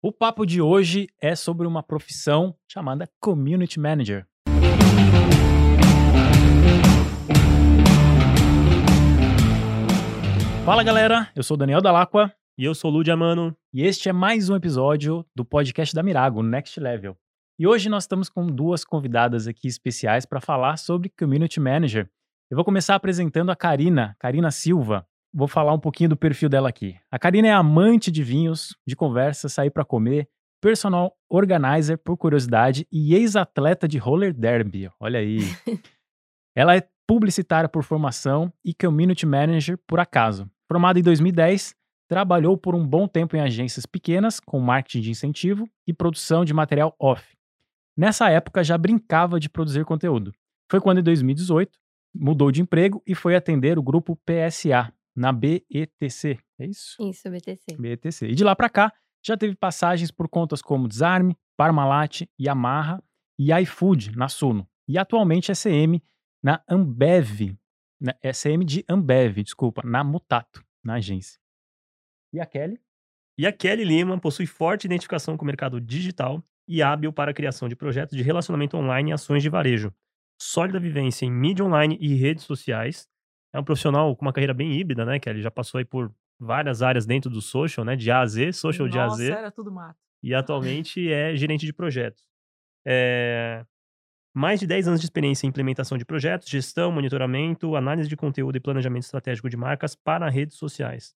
O papo de hoje é sobre uma profissão chamada Community Manager. Fala galera, eu sou Daniel Dalacqua E eu sou o Ludia Mano. e este é mais um episódio do podcast da Mirago, Next Level. E hoje nós estamos com duas convidadas aqui especiais para falar sobre Community Manager. Eu vou começar apresentando a Karina, Karina Silva. Vou falar um pouquinho do perfil dela aqui. A Karina é amante de vinhos, de conversa, sair para comer, personal organizer por curiosidade e ex-atleta de roller derby. Olha aí. Ela é publicitária por formação e community manager por acaso. Formada em 2010, trabalhou por um bom tempo em agências pequenas com marketing de incentivo e produção de material off. Nessa época já brincava de produzir conteúdo. Foi quando em 2018 mudou de emprego e foi atender o grupo PSA na BETC. É isso? Isso, BTC. BETC. E de lá pra cá, já teve passagens por contas como Desarme, Parmalat, Yamaha e iFood na Suno. E atualmente é CM na Ambev, na, é CM de Ambev, desculpa, na Mutato, na agência. E a Kelly? E a Kelly Lima possui forte identificação com o mercado digital e hábil para a criação de projetos de relacionamento online e ações de varejo. Sólida vivência em mídia online e redes sociais. É um profissional com uma carreira bem híbrida, né, Kelly? Já passou aí por várias áreas dentro do social, né? De A a Z, social de A a Nossa, Z. era tudo mato. e atualmente é gerente de projetos. É, Mais de 10 anos de experiência em implementação de projetos, gestão, monitoramento, análise de conteúdo e planejamento estratégico de marcas para redes sociais.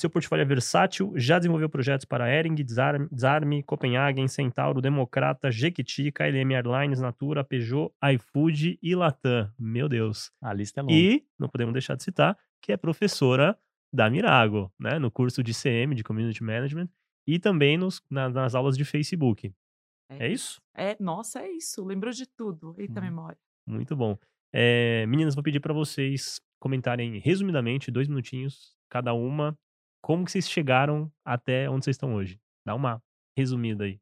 Seu portfólio é versátil, já desenvolveu projetos para Ering, Desarme, Desarme Copenhagen, Centauro, Democrata, Jequiti, KLM Airlines, Natura, Peugeot, iFood e Latam. Meu Deus. A lista é longa. E, não podemos deixar de citar, que é professora da Mirago, né? No curso de CM, de Community Management, e também nos, na- nas aulas de Facebook. É isso? É, nossa, é isso. Lembrou de tudo. Eita Hum. memória. Muito bom. É, meninas, vou pedir para vocês comentarem resumidamente, dois minutinhos, cada uma, como que vocês chegaram até onde vocês estão hoje. Dá uma resumida aí.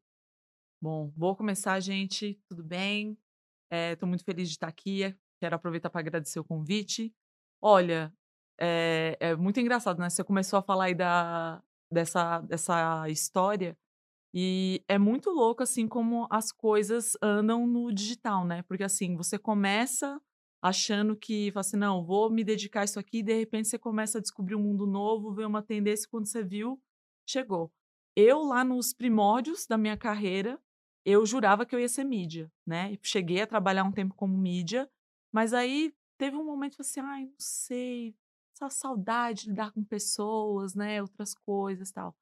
Bom, vou começar, gente. Tudo bem? Estou muito feliz de estar aqui. Quero aproveitar para agradecer o convite. Olha, é, é muito engraçado, né? Você começou a falar aí da, dessa, dessa história e é muito louco, assim, como as coisas andam no digital, né? Porque, assim, você começa achando que, fala assim, não, vou me dedicar a isso aqui, e de repente você começa a descobrir um mundo novo, ver uma tendência, quando você viu, chegou. Eu, lá nos primórdios da minha carreira, eu jurava que eu ia ser mídia, né? Cheguei a trabalhar um tempo como mídia, mas aí teve um momento assim, ai, não sei, essa saudade de lidar com pessoas, né? Outras coisas tal.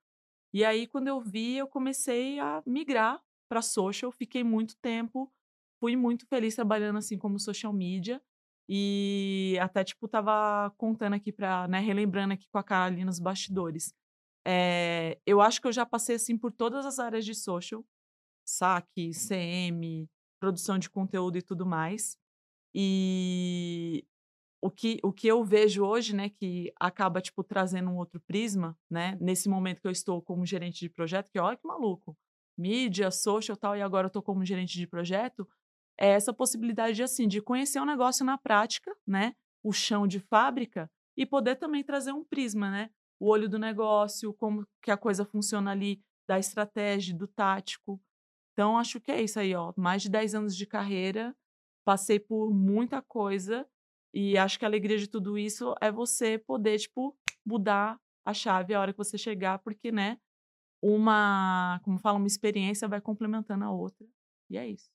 E aí, quando eu vi, eu comecei a migrar para social, fiquei muito tempo, fui muito feliz trabalhando assim como social media. E até, tipo, tava contando aqui para, né, relembrando aqui com a Cara ali nos bastidores. É, eu acho que eu já passei assim por todas as áreas de social, saque, CM, produção de conteúdo e tudo mais. E o que, o que eu vejo hoje, né, que acaba, tipo, trazendo um outro prisma, né, nesse momento que eu estou como gerente de projeto, que olha que maluco, mídia, social tal, e agora eu tô como gerente de projeto, é essa possibilidade de, assim, de conhecer o negócio na prática, né, o chão de fábrica, e poder também trazer um prisma, né, o olho do negócio, como que a coisa funciona ali, da estratégia, do tático. Então, acho que é isso aí, ó, mais de 10 anos de carreira, passei por muita coisa, e acho que a alegria de tudo isso é você poder, tipo, mudar a chave a hora que você chegar, porque, né, uma, como fala, uma experiência vai complementando a outra. E é isso.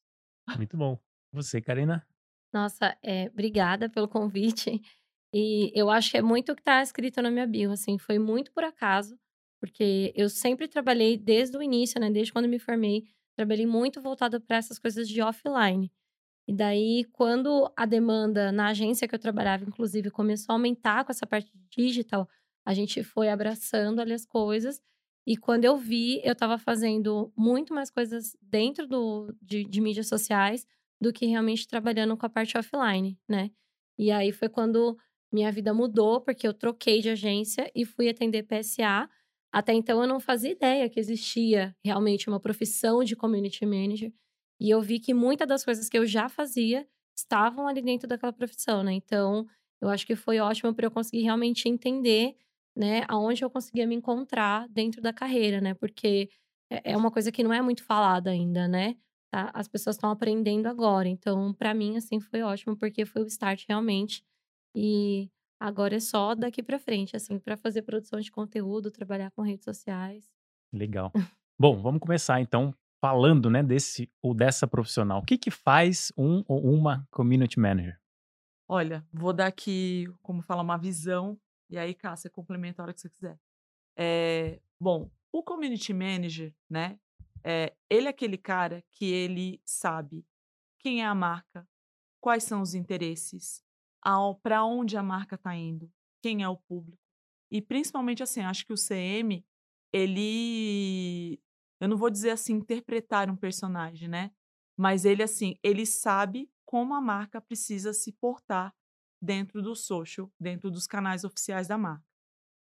Muito bom. Você, Karina? Nossa, é, obrigada pelo convite. E eu acho que é muito o que está escrito na minha bio, assim, foi muito por acaso, porque eu sempre trabalhei desde o início, né, desde quando me formei, trabalhei muito voltado para essas coisas de offline. E daí, quando a demanda na agência que eu trabalhava, inclusive, começou a aumentar com essa parte digital, a gente foi abraçando ali as coisas. E quando eu vi, eu estava fazendo muito mais coisas dentro do, de, de mídias sociais do que realmente trabalhando com a parte offline, né? E aí foi quando minha vida mudou, porque eu troquei de agência e fui atender PSA. Até então eu não fazia ideia que existia realmente uma profissão de community manager. E eu vi que muitas das coisas que eu já fazia estavam ali dentro daquela profissão, né? Então, eu acho que foi ótimo para eu conseguir realmente entender, né, aonde eu conseguia me encontrar dentro da carreira, né? Porque é, é uma coisa que não é muito falada ainda, né? Tá? As pessoas estão aprendendo agora. Então, para mim, assim, foi ótimo, porque foi o start realmente. E agora é só daqui para frente, assim, para fazer produção de conteúdo, trabalhar com redes sociais. Legal. Bom, vamos começar então falando, né, desse ou dessa profissional. O que que faz um ou uma community manager? Olha, vou dar aqui, como fala, uma visão, e aí, Cá, você complementa a hora que você quiser. É, bom, o community manager, né, é, ele é aquele cara que ele sabe quem é a marca, quais são os interesses, para onde a marca está indo, quem é o público. E principalmente assim, acho que o CM, ele. Eu não vou dizer assim, interpretar um personagem, né? Mas ele, assim, ele sabe como a marca precisa se portar dentro do social, dentro dos canais oficiais da marca.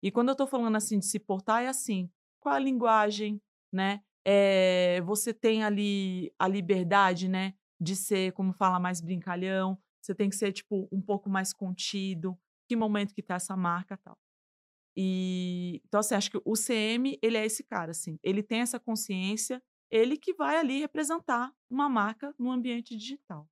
E quando eu estou falando assim de se portar, é assim: qual a linguagem, né? É, você tem ali a liberdade, né? De ser, como fala, mais brincalhão. Você tem que ser, tipo, um pouco mais contido. Que momento que tá essa marca tal. E, então, assim, acho que o CM, ele é esse cara, assim. Ele tem essa consciência, ele que vai ali representar uma marca no ambiente digital.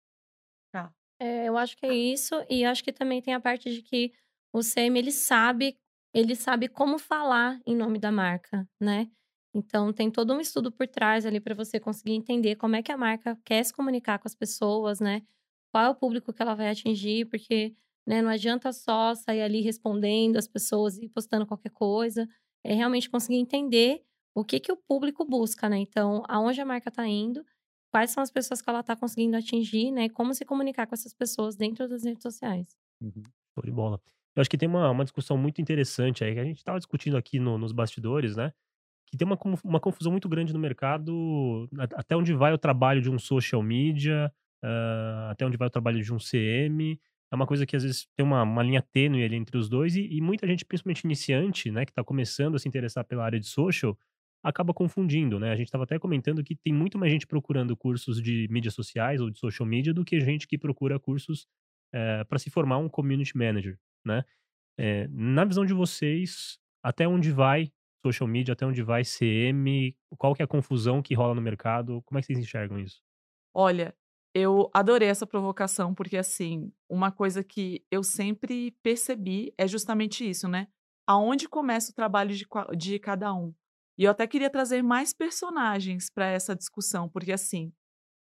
É, eu acho que é isso. E acho que também tem a parte de que o CM, ele sabe, ele sabe como falar em nome da marca, né? Então, tem todo um estudo por trás ali para você conseguir entender como é que a marca quer se comunicar com as pessoas, né? Qual é o público que ela vai atingir, porque né, não adianta só sair ali respondendo as pessoas e postando qualquer coisa. É realmente conseguir entender o que, que o público busca, né? Então, aonde a marca está indo, quais são as pessoas que ela está conseguindo atingir, né? Como se comunicar com essas pessoas dentro das redes sociais. Uhum. Show de bola. Eu acho que tem uma, uma discussão muito interessante aí, que a gente estava discutindo aqui no, nos bastidores, né? que tem uma, uma confusão muito grande no mercado, até onde vai o trabalho de um social media, uh, até onde vai o trabalho de um CM. É uma coisa que às vezes tem uma, uma linha tênue ali entre os dois, e, e muita gente, principalmente iniciante, né, que está começando a se interessar pela área de social, acaba confundindo, né? A gente estava até comentando que tem muito mais gente procurando cursos de mídias sociais ou de social media do que gente que procura cursos é, eh, para se formar um community manager, né? É, na visão de vocês, até onde vai social media, até onde vai CM? Qual que é a confusão que rola no mercado? Como é que vocês enxergam isso? Olha, eu adorei essa provocação, porque assim, uma coisa que eu sempre percebi é justamente isso, né? Aonde começa o trabalho de, de cada um. E eu até queria trazer mais personagens para essa discussão, porque assim,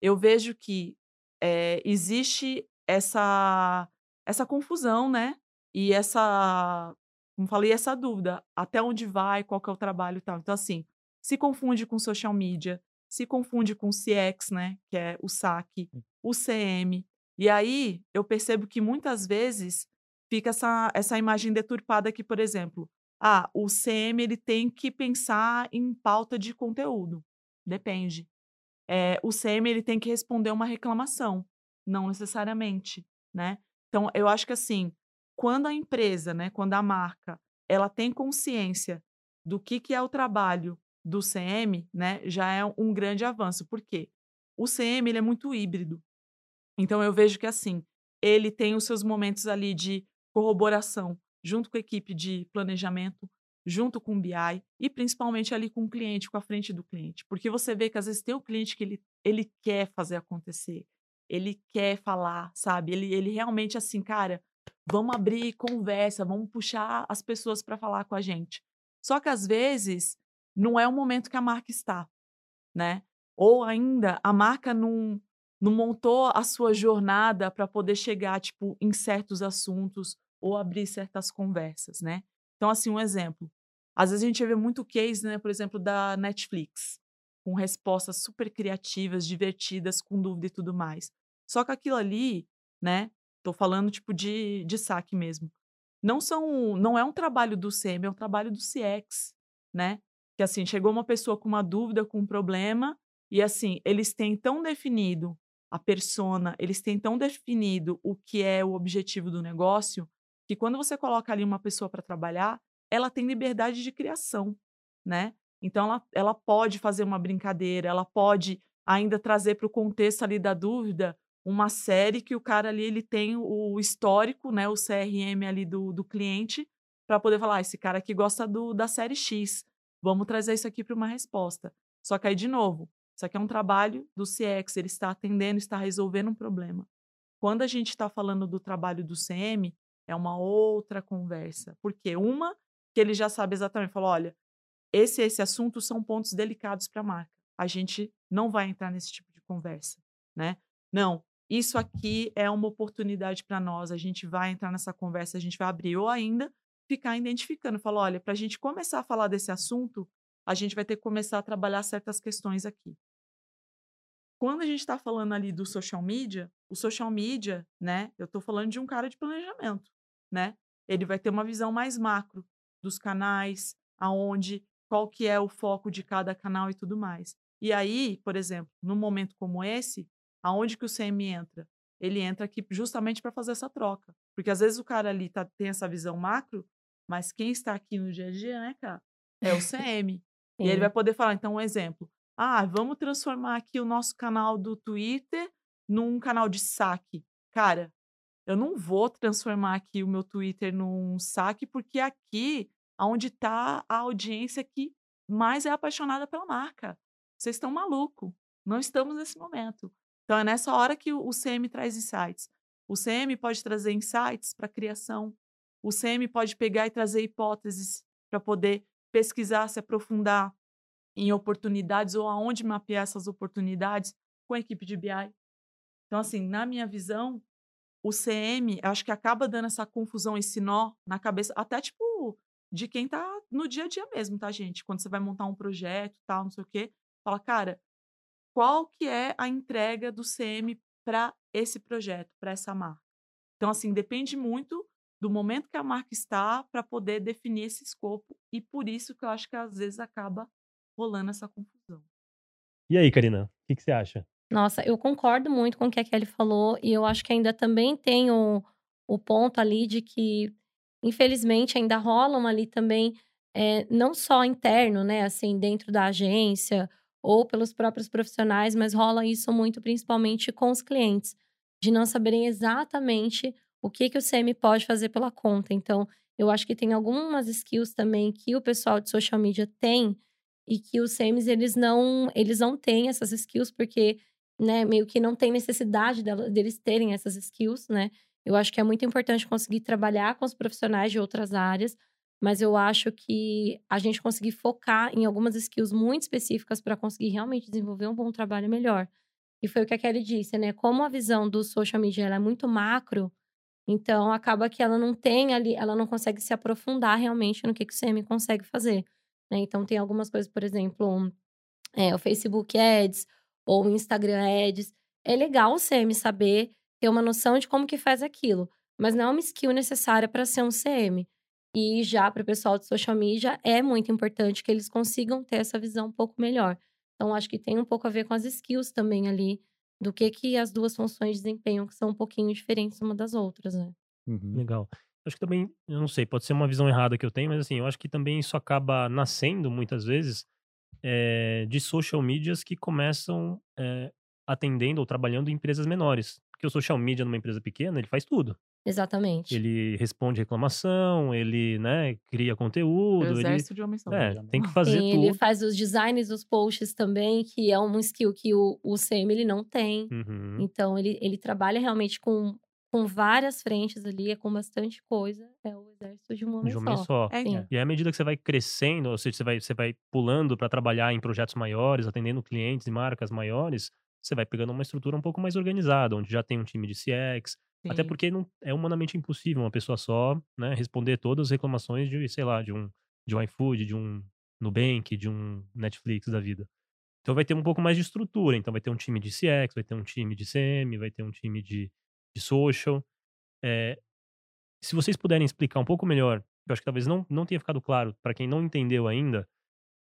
eu vejo que é, existe essa, essa confusão, né? E essa como falei, essa dúvida, até onde vai, qual que é o trabalho e tal. Então, assim, se confunde com social media, se confunde com CX, né, que é o saque, hum. o CM. E aí, eu percebo que muitas vezes fica essa, essa imagem deturpada que, por exemplo, ah, o CM ele tem que pensar em pauta de conteúdo. Depende. É, o CM ele tem que responder uma reclamação, não necessariamente, né? Então, eu acho que assim, quando a empresa, né, quando a marca, ela tem consciência do que, que é o trabalho do CM, né, já é um grande avanço. Por quê? O CM ele é muito híbrido. Então eu vejo que assim, ele tem os seus momentos ali de corroboração junto com a equipe de planejamento, junto com o BI e principalmente ali com o cliente, com a frente do cliente. Porque você vê que às vezes tem o cliente que ele, ele quer fazer acontecer, ele quer falar, sabe? Ele, ele realmente assim, cara, vamos abrir conversa, vamos puxar as pessoas para falar com a gente. Só que às vezes não é o momento que a marca está, né? Ou ainda a marca não, não montou a sua jornada para poder chegar tipo em certos assuntos ou abrir certas conversas, né? Então assim, um exemplo. Às vezes a gente vê muito case, né, por exemplo, da Netflix, com respostas super criativas, divertidas, com dúvida e tudo mais. Só que aquilo ali, né, Tô falando tipo de, de saque mesmo. Não são, não é um trabalho do CM, é um trabalho do CX, né? Que assim, chegou uma pessoa com uma dúvida, com um problema, e assim, eles têm tão definido a persona, eles têm tão definido o que é o objetivo do negócio, que quando você coloca ali uma pessoa para trabalhar, ela tem liberdade de criação, né? Então ela, ela pode fazer uma brincadeira, ela pode ainda trazer para o contexto ali da dúvida uma série que o cara ali ele tem o histórico, né, o CRM ali do, do cliente, para poder falar, ah, esse cara aqui gosta do, da série X, vamos trazer isso aqui para uma resposta. Só que aí, de novo, isso aqui é um trabalho do CX, ele está atendendo, está resolvendo um problema. Quando a gente está falando do trabalho do CM, é uma outra conversa. Porque uma, que ele já sabe exatamente, falou, olha, esse esse assunto são pontos delicados para a marca. A gente não vai entrar nesse tipo de conversa, né? Não, isso aqui é uma oportunidade para nós, a gente vai entrar nessa conversa, a gente vai abrir ou ainda ficar identificando, falar, olha, para a gente começar a falar desse assunto, a gente vai ter que começar a trabalhar certas questões aqui. Quando a gente está falando ali do social media, o social media, né? Eu estou falando de um cara de planejamento, né? Ele vai ter uma visão mais macro dos canais, aonde, qual que é o foco de cada canal e tudo mais. E aí, por exemplo, num momento como esse, aonde que o CM entra? Ele entra aqui justamente para fazer essa troca. Porque às vezes o cara ali tá, tem essa visão macro, mas quem está aqui no dia a dia, né, cara? É o CM. e ele vai poder falar, então, um exemplo. Ah, vamos transformar aqui o nosso canal do Twitter num canal de saque. Cara, eu não vou transformar aqui o meu Twitter num saque, porque aqui onde está a audiência que mais é apaixonada pela marca. Vocês estão maluco. Não estamos nesse momento. Então é nessa hora que o CM traz insights. O CM pode trazer insights para criação. O CM pode pegar e trazer hipóteses para poder pesquisar, se aprofundar em oportunidades ou aonde mapear essas oportunidades com a equipe de BI. Então, assim, na minha visão, o CM, acho que acaba dando essa confusão, esse nó na cabeça, até tipo de quem tá no dia a dia mesmo, tá, gente? Quando você vai montar um projeto, tal, não sei o quê, fala, cara, qual que é a entrega do CM para esse projeto, para essa marca? Então, assim, depende muito do momento que a marca está para poder definir esse escopo e por isso que eu acho que às vezes acaba rolando essa confusão. E aí, Karina, o que, que você acha? Nossa, eu concordo muito com o que a Kelly falou e eu acho que ainda também tem o, o ponto ali de que, infelizmente, ainda rolam ali também, é, não só interno, né, assim, dentro da agência ou pelos próprios profissionais, mas rola isso muito principalmente com os clientes, de não saberem exatamente o que, que o CM pode fazer pela conta. Então, eu acho que tem algumas skills também que o pessoal de social media tem e que os SEMs, eles não, eles não têm essas skills porque, né, meio que não tem necessidade deles terem essas skills, né? Eu acho que é muito importante conseguir trabalhar com os profissionais de outras áreas, mas eu acho que a gente conseguir focar em algumas skills muito específicas para conseguir realmente desenvolver um bom trabalho melhor. E foi o que a Kelly disse, né? Como a visão do social media é muito macro, então acaba que ela não tem ali, ela não consegue se aprofundar realmente no que, que o CM consegue fazer. Né? Então, tem algumas coisas, por exemplo, é, o Facebook Ads ou o Instagram Ads. É legal o CM saber, ter uma noção de como que faz aquilo, mas não é uma skill necessária para ser um CM. E já para o pessoal de social media, é muito importante que eles consigam ter essa visão um pouco melhor. Então, acho que tem um pouco a ver com as skills também ali, do que, que as duas funções desempenham, que são um pouquinho diferentes uma das outras, né? Uhum. Legal. Acho que também, eu não sei, pode ser uma visão errada que eu tenho, mas assim, eu acho que também isso acaba nascendo muitas vezes é, de social medias que começam é, atendendo ou trabalhando em empresas menores. Porque o social media numa empresa pequena, ele faz tudo. Exatamente. Ele responde reclamação, ele, né, cria conteúdo. O exército ele, de homens é, tem que fazer tudo. Ele faz os designs dos posts também, que é um skill que o, o CM ele não tem. Uhum. Então, ele, ele trabalha realmente com com várias frentes ali, é com bastante coisa, é o exército de um homem De um homem só. só. É. E aí, à medida que você vai crescendo, ou seja, você vai, você vai pulando para trabalhar em projetos maiores, atendendo clientes e marcas maiores, você vai pegando uma estrutura um pouco mais organizada, onde já tem um time de CX. Até Sim. porque não é humanamente impossível uma pessoa só né, responder todas as reclamações de, sei lá, de um, de um iFood, de um Nubank, de um Netflix da vida. Então vai ter um pouco mais de estrutura. Então vai ter um time de CX, vai ter um time de CM, vai ter um time de, de social. É, se vocês puderem explicar um pouco melhor, eu acho que talvez não, não tenha ficado claro para quem não entendeu ainda,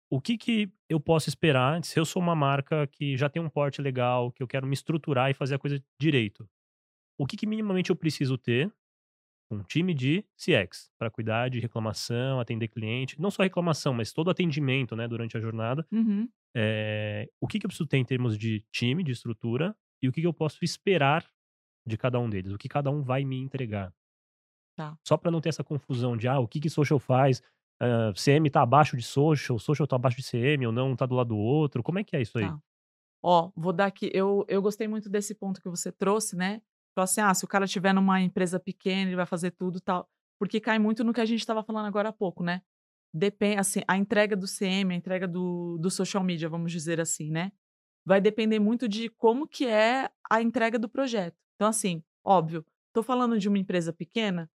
o que, que eu posso esperar se eu sou uma marca que já tem um porte legal, que eu quero me estruturar e fazer a coisa direito? O que, que minimamente eu preciso ter? Um time de CX para cuidar de reclamação, atender cliente, não só reclamação, mas todo atendimento né, durante a jornada. Uhum. É, o que, que eu preciso ter em termos de time, de estrutura, e o que, que eu posso esperar de cada um deles, o que cada um vai me entregar. Tá. Só para não ter essa confusão de, ah, o que que social faz? uh, CM tá abaixo de social, social tá abaixo de CM ou não, tá do lado do outro? Como é que é isso aí? Tá. Ó, vou dar aqui. Eu, eu gostei muito desse ponto que você trouxe, né? Falou assim: ah, se o cara tiver numa empresa pequena, ele vai fazer tudo tal. Porque cai muito no que a gente estava falando agora há pouco, né? Depende, assim, a entrega do CM, a entrega do, do social media, vamos dizer assim, né? Vai depender muito de como que é a entrega do projeto. Então, assim, óbvio, tô falando de uma empresa pequena,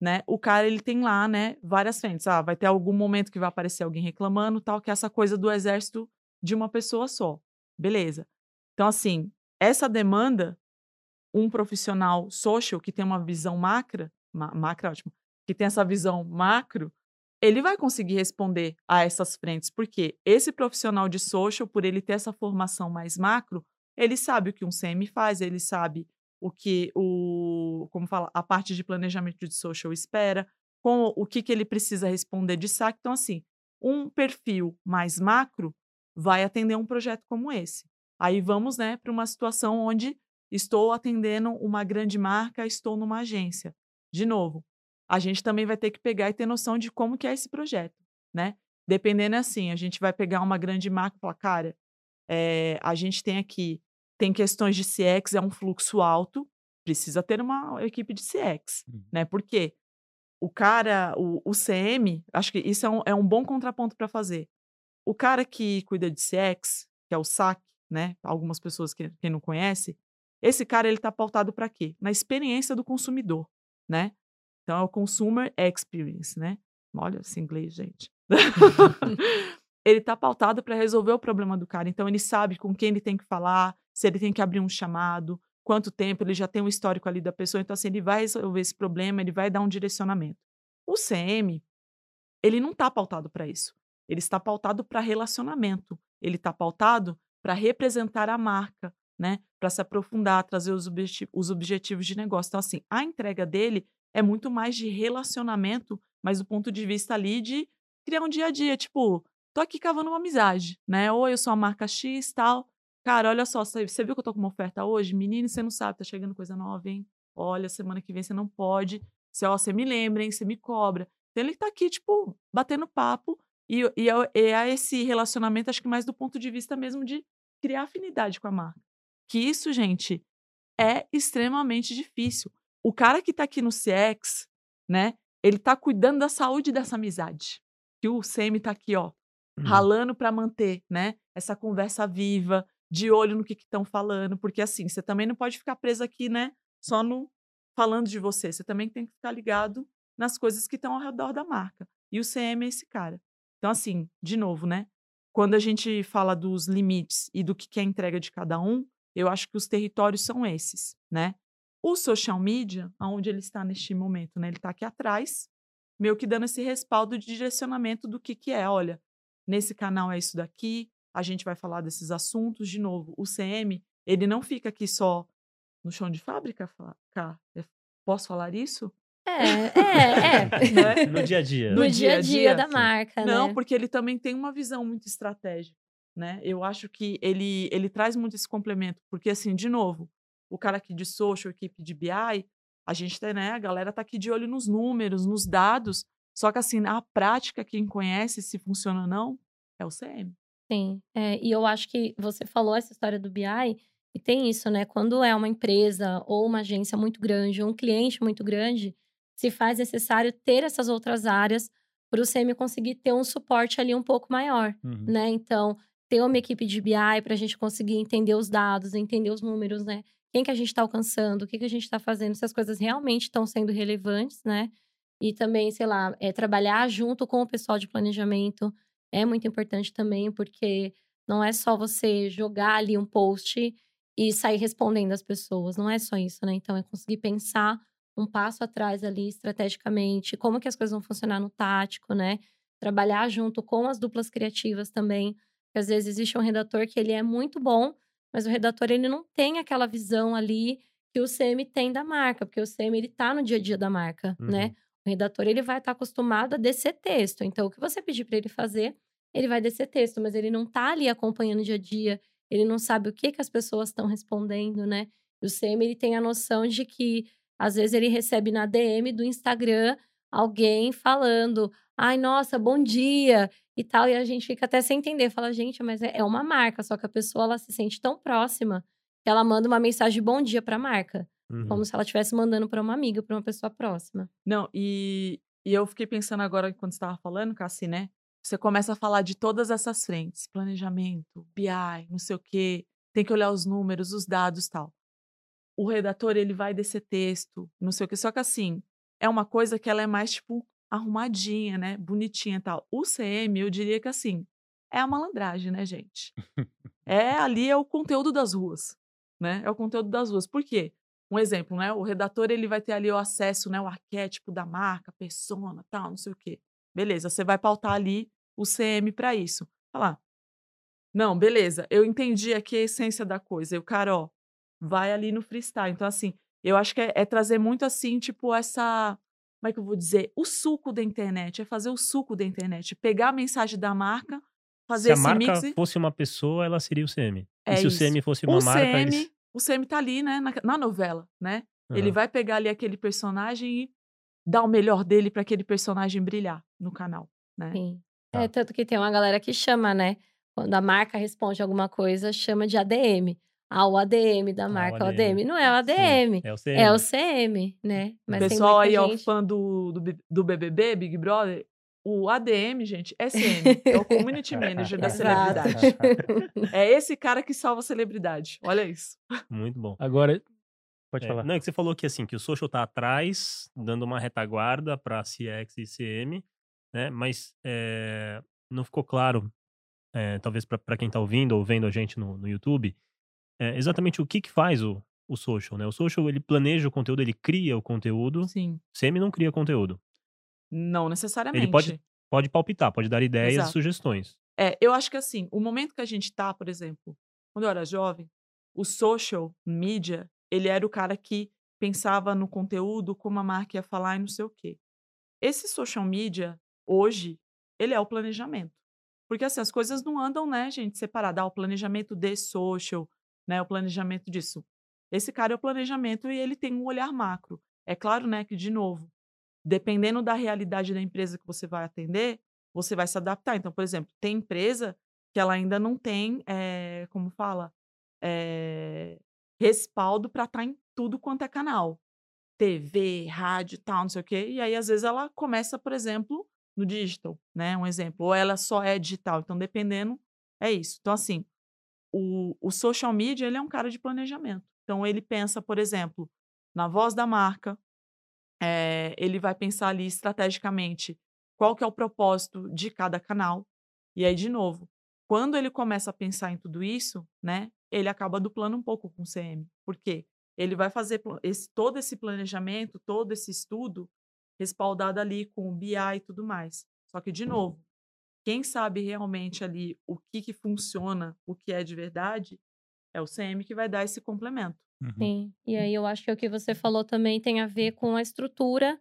né? O cara ele tem lá, né, várias frentes. Ah, vai ter algum momento que vai aparecer alguém reclamando, tal, que é essa coisa do exército de uma pessoa só. Beleza. Então assim, essa demanda um profissional social que tem uma visão macra, ma macro ótimo, que tem essa visão macro, ele vai conseguir responder a essas frentes, porque esse profissional de social, por ele ter essa formação mais macro, ele sabe o que um CM faz, ele sabe o que o, como fala, a parte de planejamento de social espera, com o que, que ele precisa responder de saque. Então, assim, um perfil mais macro vai atender um projeto como esse. Aí vamos, né, para uma situação onde estou atendendo uma grande marca, estou numa agência. De novo, a gente também vai ter que pegar e ter noção de como que é esse projeto, né? Dependendo assim, a gente vai pegar uma grande marca e falar, cara, é, a gente tem aqui tem questões de CX, é um fluxo alto, precisa ter uma equipe de CX, uhum. né? Porque o cara, o, o CM, acho que isso é um, é um bom contraponto para fazer. O cara que cuida de CX, que é o SAC, né? Algumas pessoas que quem não conhece, esse cara ele está pautado para quê? Na experiência do consumidor, né? Então é o consumer experience, né? Olha esse inglês, gente. ele está pautado para resolver o problema do cara. Então ele sabe com quem ele tem que falar, se ele tem que abrir um chamado, quanto tempo, ele já tem um histórico ali da pessoa, então assim, ele vai resolver esse problema, ele vai dar um direcionamento. O CM, ele não está pautado para isso. Ele está pautado para relacionamento. Ele está pautado para representar a marca, né? Para se aprofundar, trazer os, os objetivos de negócio. Então, assim, a entrega dele é muito mais de relacionamento, mas do ponto de vista ali de criar um dia a dia. Tipo, tô aqui cavando uma amizade, né? Ou eu sou a marca X tal. Cara, olha só, você viu que eu tô com uma oferta hoje? Menino, você não sabe, tá chegando coisa nova, hein? Olha, semana que vem você não pode. Você, ó, você me lembra, hein? Você me cobra. Então ele tá aqui, tipo, batendo papo. E, e, é, é esse relacionamento, acho que mais do ponto de vista mesmo de criar afinidade com a marca. Que isso, gente, é extremamente difícil. O cara que tá aqui no CX, né? Ele tá cuidando da saúde dessa amizade. Que o CM tá aqui, ó, uhum. ralando para manter, né? Essa conversa viva, de olho no que estão falando, porque assim, você também não pode ficar preso aqui, né? Só no falando de você. Você também tem que ficar ligado nas coisas que estão ao redor da marca. E o CM é esse cara. Então, assim, de novo, né? Quando a gente fala dos limites e do que é a entrega de cada um, eu acho que os territórios são esses, né? O social media, aonde ele está neste momento, né? Ele está aqui atrás, meio que dando esse respaldo de direcionamento do que, que é. Olha, nesse canal é isso daqui, a gente vai falar desses assuntos. De novo, o CM, ele não fica aqui só no chão de fábrica, cá. É, posso falar isso? É, é, é. é? No dia a dia. No, no dia a dia, dia da marca, Não, né? porque ele também tem uma visão muito estratégica, né? Eu acho que ele, ele traz muito esse complemento, porque assim, de novo, o cara aqui de social, equipe de BI, a gente tem, né, a galera tá aqui de olho nos números, nos dados, só que assim, na prática, quem conhece se funciona ou não, é o CM. Sim, é, e eu acho que você falou essa história do BI, e tem isso, né? Quando é uma empresa ou uma agência muito grande, ou um cliente muito grande, se faz necessário ter essas outras áreas para o CM conseguir ter um suporte ali um pouco maior, uhum. né? Então, ter uma equipe de BI para a gente conseguir entender os dados, entender os números, né? Quem que a gente está alcançando, o que, que a gente está fazendo, se as coisas realmente estão sendo relevantes, né? E também, sei lá, é, trabalhar junto com o pessoal de planejamento, é muito importante também, porque não é só você jogar ali um post e sair respondendo as pessoas, não é só isso, né? Então é conseguir pensar um passo atrás ali estrategicamente, como que as coisas vão funcionar no tático, né? Trabalhar junto com as duplas criativas também, porque às vezes existe um redator que ele é muito bom, mas o redator ele não tem aquela visão ali que o CM tem da marca, porque o CM ele tá no dia a dia da marca, né? uhum. né? O redator ele vai estar tá acostumado a descer texto. Então, o que você pedir para ele fazer, ele vai descer texto, mas ele não tá ali acompanhando o dia a dia, ele não sabe o que, que as pessoas estão respondendo, né? E o CM ele tem a noção de que às vezes ele recebe na DM do Instagram alguém falando: ai, nossa, bom dia e tal. E a gente fica até sem entender. Fala, gente, mas é, é uma marca. Só que a pessoa, ela se sente tão próxima que ela manda uma mensagem de bom dia pra marca. Uhum. Como se ela estivesse mandando pra uma amiga, pra uma pessoa próxima. Não, e, e eu fiquei pensando agora, quando você estava falando, Cassi, né? Você começa a falar de todas essas frentes: planejamento, BI, não sei o quê, tem que olhar os números, os dados tal. O redator, ele vai descer texto, não sei o quê. Só que assim, é uma coisa que ela é mais, tipo, arrumadinha, né? Bonitinha e tal. O CM, eu diria que assim, é a malandragem, né, gente? É ali é o conteúdo das ruas, né? É o conteúdo das ruas. Por quê? Um exemplo, né? O redator ele vai ter ali o acesso, né? O arquétipo da marca, persona, tal, não sei o quê. Beleza, você vai pautar ali o CM para isso. Falar, não, beleza, eu entendi aqui a essência da coisa. E o cara, ó, vai ali no freestyle. Então, assim, eu acho que é, é trazer muito assim, tipo, essa. Como é que eu vou dizer? O suco da internet. É fazer o suco da internet. Pegar a mensagem da marca, fazer Se a esse marca mix. fosse uma pessoa, ela seria o CM. É e se isso. o CM fosse uma o marca, CM, eles... o CM tá ali, né, na, na novela, né? Ele Aham. vai pegar ali aquele personagem e dar o melhor dele para aquele personagem brilhar no canal, né? Sim. Tá. É, tanto que tem uma galera que chama, né? Quando a marca responde alguma coisa, chama de ADM. Ah, o ADM da Ah, o marca, o ADM. ADM. Não é o Sim, ADM, É o CM. é o CM, né? Mas o pessoal aí, ó, gente... fã do, do, do BBB, Big Brother, o ADM, gente, é CM, é o Community Manager da celebridade. É esse cara que salva a celebridade. Olha isso. Muito bom. Agora, pode É, falar. Não, é que você falou que assim, que o social tá atrás, dando uma retaguarda para CX e CM, né? Mas é, não ficou claro, é, talvez para quem tá ouvindo ou vendo a gente no, no YouTube, é, exatamente o que que faz o, o social, né? O social, ele planeja o conteúdo, ele cria o conteúdo, Sim. CM não cria conteúdo. Não necessariamente. pode- Pode palpitar, pode dar ideias Exato. e sugestões. É, eu acho que assim, o momento que a gente tá, por exemplo, quando eu era jovem, o social media, ele era o cara que pensava no conteúdo, como a marca ia falar e não sei o quê. Esse social media, hoje, ele é o planejamento. Porque assim, as coisas não andam, né, gente, separada. Ah, o planejamento de social, né, o planejamento disso. Esse cara é o planejamento e ele tem um olhar macro. É claro, né, que, de novo, dependendo da realidade da empresa que você vai atender, você vai se adaptar. Então, por exemplo, tem empresa que ela ainda não tem, eh, como fala, eh, respaldo para estar em tudo quanto é canal. TV, rádio, tal, não sei o quê. E aí, às vezes, ela começa, por exemplo, no digital, né? Um exemplo. Ou ela só é digital. Então, dependendo, é isso. Então, assim, o, o social media, ele é um cara de planejamento. Então, ele pensa, por exemplo, na voz da marca, eh, ele vai pensar ali estrategicamente qual que é o propósito de cada canal. E aí, de novo, quando ele começa a pensar em tudo isso, né, ele acaba duplando um pouco com o CM. Por quê? Ele vai fazer esse, todo esse planejamento, todo esse estudo respaldado ali com o BI e tudo mais. Só que, de novo, quem sabe realmente ali o que, que funciona, o que é de verdade, é o CM que vai dar esse complemento. Uhum. Sim. E aí eu acho que o que você falou também tem a ver com a estrutura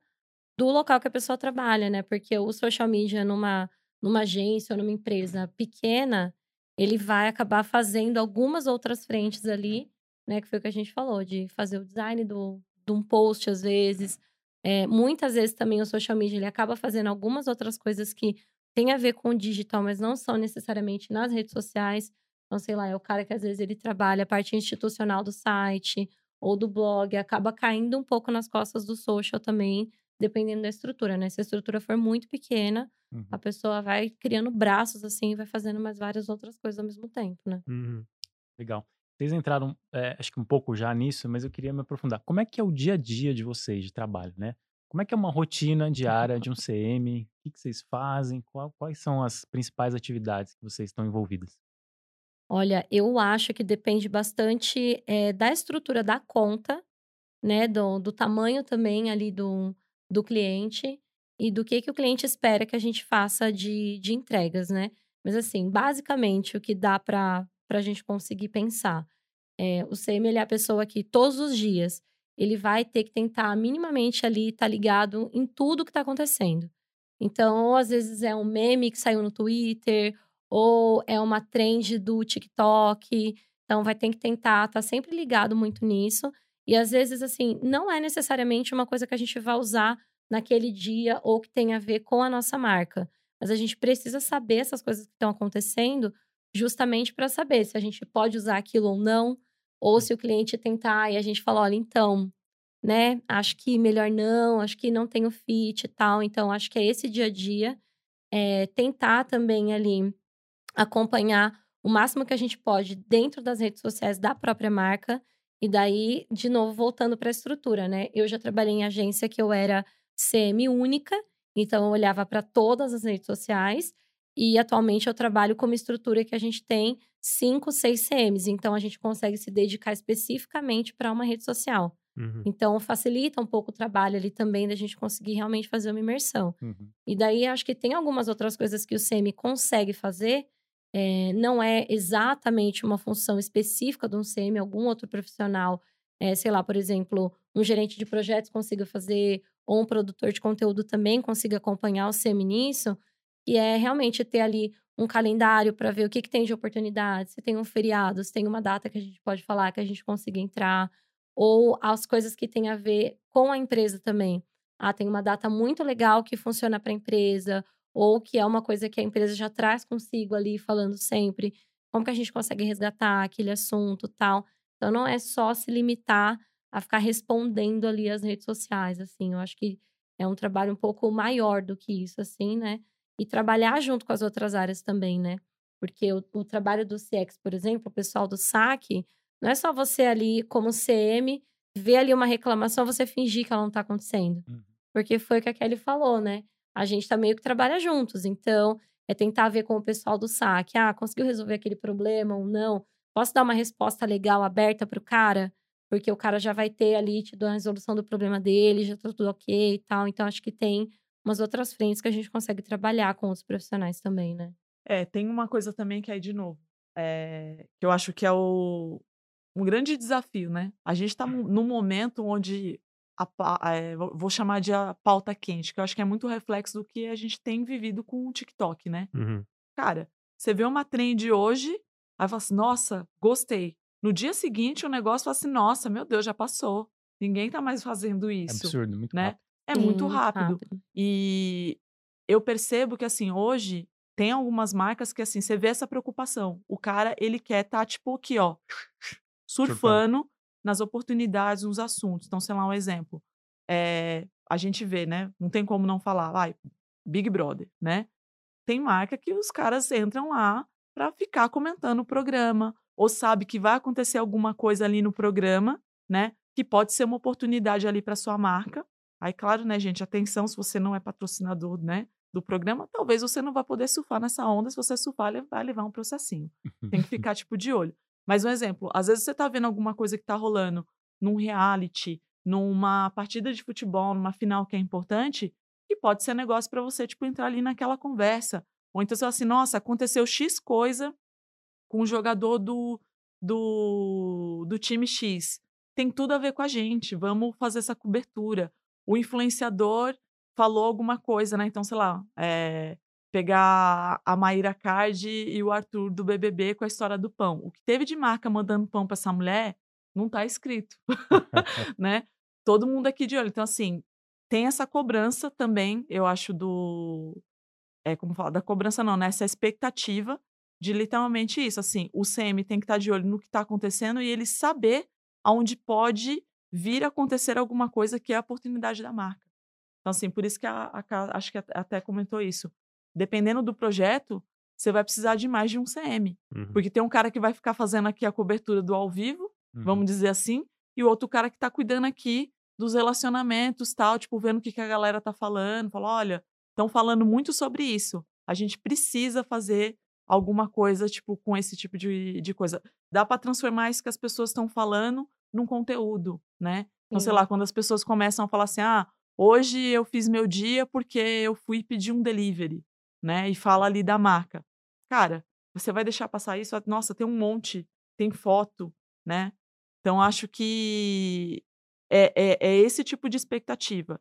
do local que a pessoa trabalha, né? Porque o social media numa, numa agência ou numa empresa pequena, ele vai acabar fazendo algumas outras frentes ali, né? Que foi o que a gente falou, de fazer o design do, de um post, às vezes. É, muitas vezes também o social media ele acaba fazendo algumas outras coisas que têm a ver com o digital, mas não são necessariamente nas redes sociais. Então, sei lá, é o cara que às vezes ele trabalha a parte institucional do site ou do blog, acaba caindo um pouco nas costas do social também, dependendo da estrutura, né? Se a estrutura for muito pequena, Uhum. a pessoa vai criando braços assim e vai fazendo mais várias outras coisas ao mesmo tempo, né? Uhum. Legal. Vocês entraram, é, acho que um pouco já nisso, mas eu queria me aprofundar. Como é que é o dia a dia de vocês de trabalho, né? Como é que é uma rotina diária de um CM? O que, que vocês fazem? Qual- quais são as principais atividades que vocês estão envolvidas? Olha, eu acho que depende bastante eh, da estrutura da conta, né? Do, do tamanho também ali do, do cliente e do que, que o cliente espera que a gente faça de, de entregas, né? Mas assim, basicamente, o que dá para a gente conseguir pensar. É, o CM ele é a pessoa que todos os dias ele vai ter que tentar minimamente ali estar ligado em tudo que está acontecendo. Então, ou às vezes é um meme que saiu no Twitter, ou é uma trend do TikTok. Então, vai ter que tentar estar sempre ligado muito nisso. E às vezes, assim, não é necessariamente uma coisa que a gente vai usar naquele dia ou que tem a ver com a nossa marca. Mas a gente precisa saber essas coisas que estão acontecendo justamente para saber se a gente pode usar aquilo ou não, ou se o cliente tentar e a gente fala, olha, então, né, acho que melhor não, acho que não tem o fit e tal. Então, acho que é esse dia a dia, é, tentar também ali acompanhar o máximo que a gente pode dentro das redes sociais da própria marca. E daí, de novo, voltando para a estrutura, né? Eu já trabalhei em agência que eu era CM única, então eu olhava para todas as redes sociais. E atualmente eu trabalho com uma estrutura que a gente tem cinco, seis CMs. Então a gente consegue se dedicar especificamente para uma rede social. Uhum. Então facilita um pouco o trabalho ali também da gente conseguir realmente fazer uma imersão. Uhum. E daí acho que tem algumas outras coisas que o CM consegue fazer. É, não é exatamente uma função específica de um CM, algum outro profissional, é, sei lá, por exemplo, um gerente de projetos consiga fazer, ou um produtor de conteúdo também consiga acompanhar o CM nisso, e é realmente ter ali um calendário para ver o que, que tem de oportunidade, se tem um feriado, se tem uma data que a gente pode falar que a gente consiga entrar, ou as coisas que tem a ver com a empresa também. Ah, tem uma data muito legal que funciona para a empresa, ou que é uma coisa que a empresa já traz consigo ali, falando sempre. Como que a gente consegue resgatar aquele assunto tal. Então, não é só se limitar a ficar respondendo ali as redes sociais, assim. Eu acho que é um trabalho um pouco maior do que isso, assim, né? E trabalhar junto com as outras áreas também, né? Porque o, o trabalho do CX, por exemplo, o pessoal do SAC, não é só você ali, como CM, ver ali uma reclamação, você fingir que ela não tá acontecendo. Uhum. Porque foi o que a Kelly falou, né? A gente tá meio que trabalha juntos. Então, é tentar ver com o pessoal do SAC. Ah, conseguiu resolver aquele problema ou não? Posso dar uma resposta legal, aberta pro cara? Porque o cara já vai ter ali, te dando a resolução do problema dele, já tá tudo ok e tal. Então, acho que tem umas outras frentes que a gente consegue trabalhar com os profissionais também, né? É, tem uma coisa também que aí, de novo, é, que eu acho que é o, um grande desafio, né? A gente está num momento onde a, é, vou chamar de a pauta quente, que eu acho que é muito reflexo do que a gente tem vivido com o TikTok, né? Uhum. Cara, você vê uma trend hoje, aí fala assim, nossa, gostei. No dia seguinte, o negócio fala assim, nossa, meu Deus, já passou. Ninguém tá mais fazendo É isso, absurdo, muito né? rápido. É muito rápido. rápido. E eu percebo que, assim, hoje tem algumas marcas que, assim, você vê essa preocupação. O cara, ele quer estar, tipo, aqui, ó, surfando nas oportunidades, nos assuntos. Então, sei lá, um exemplo. É, a gente vê, né? Não tem como não falar, vai, Big Brother, né? Tem marca que os caras entram lá para ficar comentando o programa, ou sabe que vai acontecer alguma coisa ali no programa, né? Que pode ser uma oportunidade ali para sua marca. Aí, claro, né, gente, atenção, se você não é patrocinador, né, do programa, talvez você não vai poder surfar nessa onda. Se você surfar, ele vai levar um processinho. Tem que ficar, tipo, de olho. Mas um exemplo, às vezes você tá vendo alguma coisa que tá rolando num reality, numa partida de futebol, numa final que é importante, e pode ser negócio para você, tipo, entrar ali naquela conversa. Ou então você fala assim, nossa, aconteceu X coisa com o jogador do, do, do time X. Tem tudo a ver com a gente, vamos fazer essa cobertura. O influenciador falou alguma coisa, né? Então, sei lá, é, pegar a Maíra Card e o Arthur do BBB com a história do pão. O que teve de marca mandando pão para essa mulher não tá escrito, né? Todo mundo aqui de olho. Então, assim, tem essa cobrança também, eu acho, do. É, como falar? Da cobrança, não, né? Essa expectativa de literalmente isso. Assim, o CM tem que estar de olho no que está acontecendo e ele saber aonde pode vir acontecer alguma coisa que é a oportunidade da marca. Então, assim, por isso que a, a, acho que até comentou isso. Dependendo do projeto, você vai precisar de mais de um CM. Uhum. Porque tem um cara que vai ficar fazendo aqui a cobertura do ao vivo, Uhum. vamos dizer assim, e o outro cara que tá cuidando aqui dos relacionamentos, tal, tipo, vendo o que, que a galera tá falando, fala, olha, estão falando muito sobre isso. A gente precisa fazer alguma coisa, tipo, com esse tipo de, de coisa. Dá para transformar isso que as pessoas estão falando num conteúdo, né? Então, sei lá, quando as pessoas começam a falar assim, ah, hoje eu fiz meu dia porque eu fui pedir um delivery, né? E fala ali da marca. Cara, você vai deixar passar isso? Nossa, tem um monte, tem foto, né? Então, acho que é, é, é esse tipo de expectativa.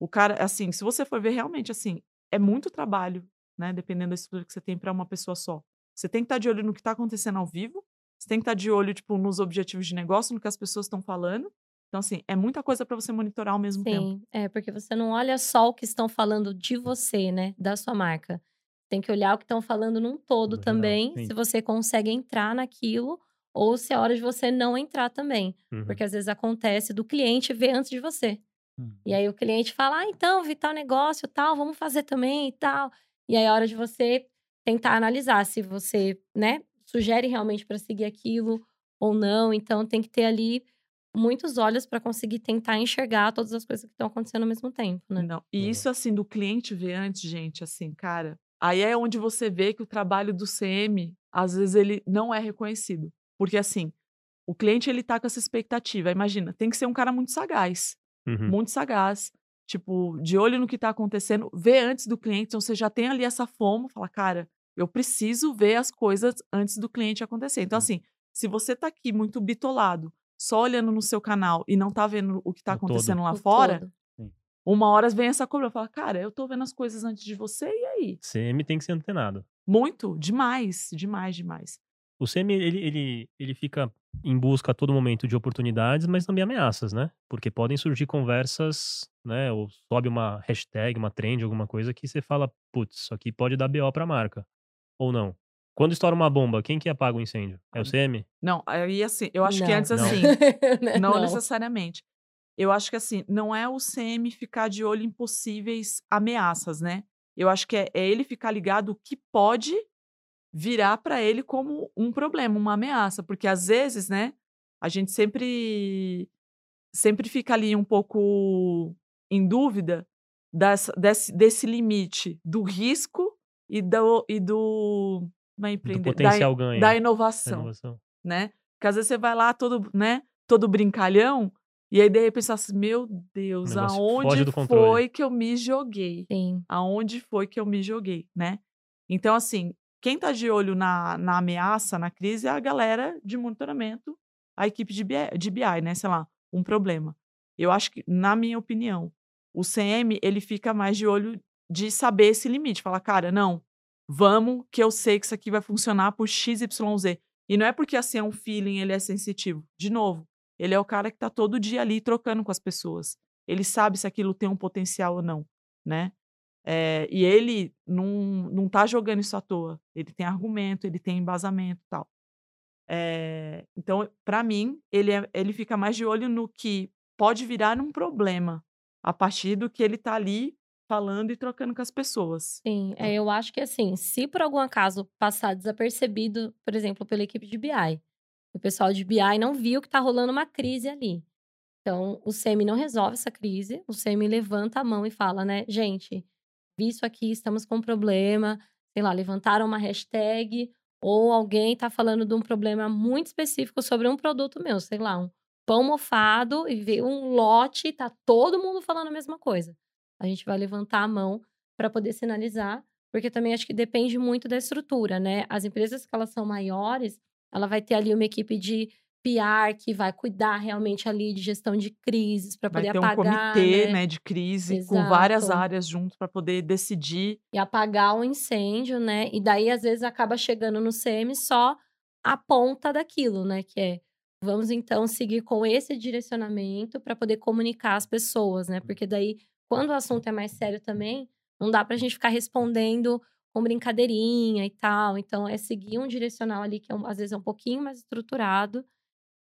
O cara, assim, se você for ver realmente, assim, é muito trabalho, né? Dependendo da estrutura que você tem para uma pessoa só. Você tem que estar de olho no que está acontecendo ao vivo, você tem que estar de olho, tipo, nos objetivos de negócio, no que as pessoas estão falando, Então, assim, é muita coisa para você monitorar ao mesmo tempo. Sim, é porque você não olha só o que estão falando de você, né? Da sua marca. Tem que olhar o que estão falando num todo No geral, também, sim. se você consegue entrar naquilo ou se é hora de você não entrar também. Uhum. Porque às vezes acontece do cliente ver antes de você. Hum. E aí o cliente fala: "Ah, então, vi tal negócio, tal, vamos fazer também e tal". E aí é hora de você tentar analisar se você, né, sugere realmente para seguir aquilo ou não. Então tem que ter ali muitos olhos para conseguir tentar enxergar todas as coisas que estão acontecendo ao mesmo tempo, né? Não. E Boa. isso, assim, do cliente ver antes, gente, assim, cara, aí é onde você vê que o trabalho do CM, às vezes, ele não é reconhecido. Porque, assim, o cliente, ele tá com essa expectativa. Imagina, tem que ser um cara muito sagaz, Uhum. muito sagaz, tipo, de olho no que tá acontecendo, ver antes do cliente. Então, você já tem ali essa fome, fala, cara, eu preciso ver as coisas antes do cliente acontecer. Então, Hum. assim, se você tá aqui muito bitolado, só olhando no seu canal e não tá vendo o que tá O todo. acontecendo lá O fora, todo. uma hora vem essa cobrança, fala, cara, eu tô vendo as coisas antes de você, e aí? CM tem que ser antenado. Muito, demais, demais, demais. O CM, ele, ele, ele fica em busca a todo momento de oportunidades, mas também ameaças, né? Porque podem surgir conversas, né? Ou sobe uma hashtag, uma trend, alguma coisa que você fala, putz, isso aqui pode dar BO pra marca. Ou não. Quando estoura uma bomba, quem que apaga o incêndio? É o CM? Não, aí assim, eu acho que Não. antes Não. assim, Né, não, necessariamente. Eu acho que assim, não é o CM ficar de olho em possíveis ameaças, né? Eu acho que é, é ele ficar ligado o que pode virar para ele como um problema, uma ameaça, porque às vezes, né, a gente sempre sempre fica ali um pouco em dúvida dessa- desse, desse limite do risco e do, e do, como é Do empreender- da, potencial ganho. da da inovação inovação. né? Porque às vezes você vai lá todo, né, todo brincalhão, e aí de repente você fala assim, meu Deus, aonde foi que eu me joguei? Sim. Aonde foi que eu me joguei, né? Então, assim, quem tá de olho na, na ameaça, na crise, é a galera de monitoramento, a equipe de BI, de BI, né? Sei lá, um problema. Eu acho que, na minha opinião, o CM, ele fica mais de olho de saber esse limite. Falar, cara, não, vamos que eu sei que isso aqui vai funcionar por XYZ. E não é porque assim é um feeling, ele é sensitivo. De novo, ele é o cara que tá todo dia ali trocando com as pessoas. Ele sabe se aquilo tem um potencial ou não, né? É, e ele não, não tá jogando isso à toa. Ele tem argumento, ele tem embasamento tal. É, então, para mim, ele, é- ele fica mais de olho no que pode virar um problema a partir do que ele tá ali falando e trocando com as pessoas. Sim, é, eu acho que assim, se por algum acaso passar desapercebido, por exemplo, pela equipe de BI, o pessoal de BI não viu que tá rolando uma crise ali. Então, o CM não resolve essa crise, o CM levanta a mão e fala, né, gente, vi isso aqui, estamos com um problema, sei lá, levantaram uma hashtag, ou alguém tá falando de um problema muito específico sobre um produto meu, sei lá, um pão mofado, e veio um lote, tá todo mundo falando a mesma coisa. A gente vai levantar a mão para poder sinalizar, porque também acho que depende muito da estrutura, né? As empresas que elas são maiores, ela vai ter ali uma equipe de PR que vai cuidar realmente ali de gestão de crises para Vai poder ter um apagar, comitê né? né, de crise com várias Exato. áreas junto para poder decidir. E apagar o incêndio, né? E daí às vezes acaba chegando no CM só a ponta daquilo, né? Que é vamos então seguir com esse direcionamento para poder comunicar às pessoas, né? Porque daí quando o assunto é mais sério também, não dá pra gente ficar respondendo com brincadeirinha e tal. Então, é seguir um direcional ali que é um- às vezes é um pouquinho mais estruturado,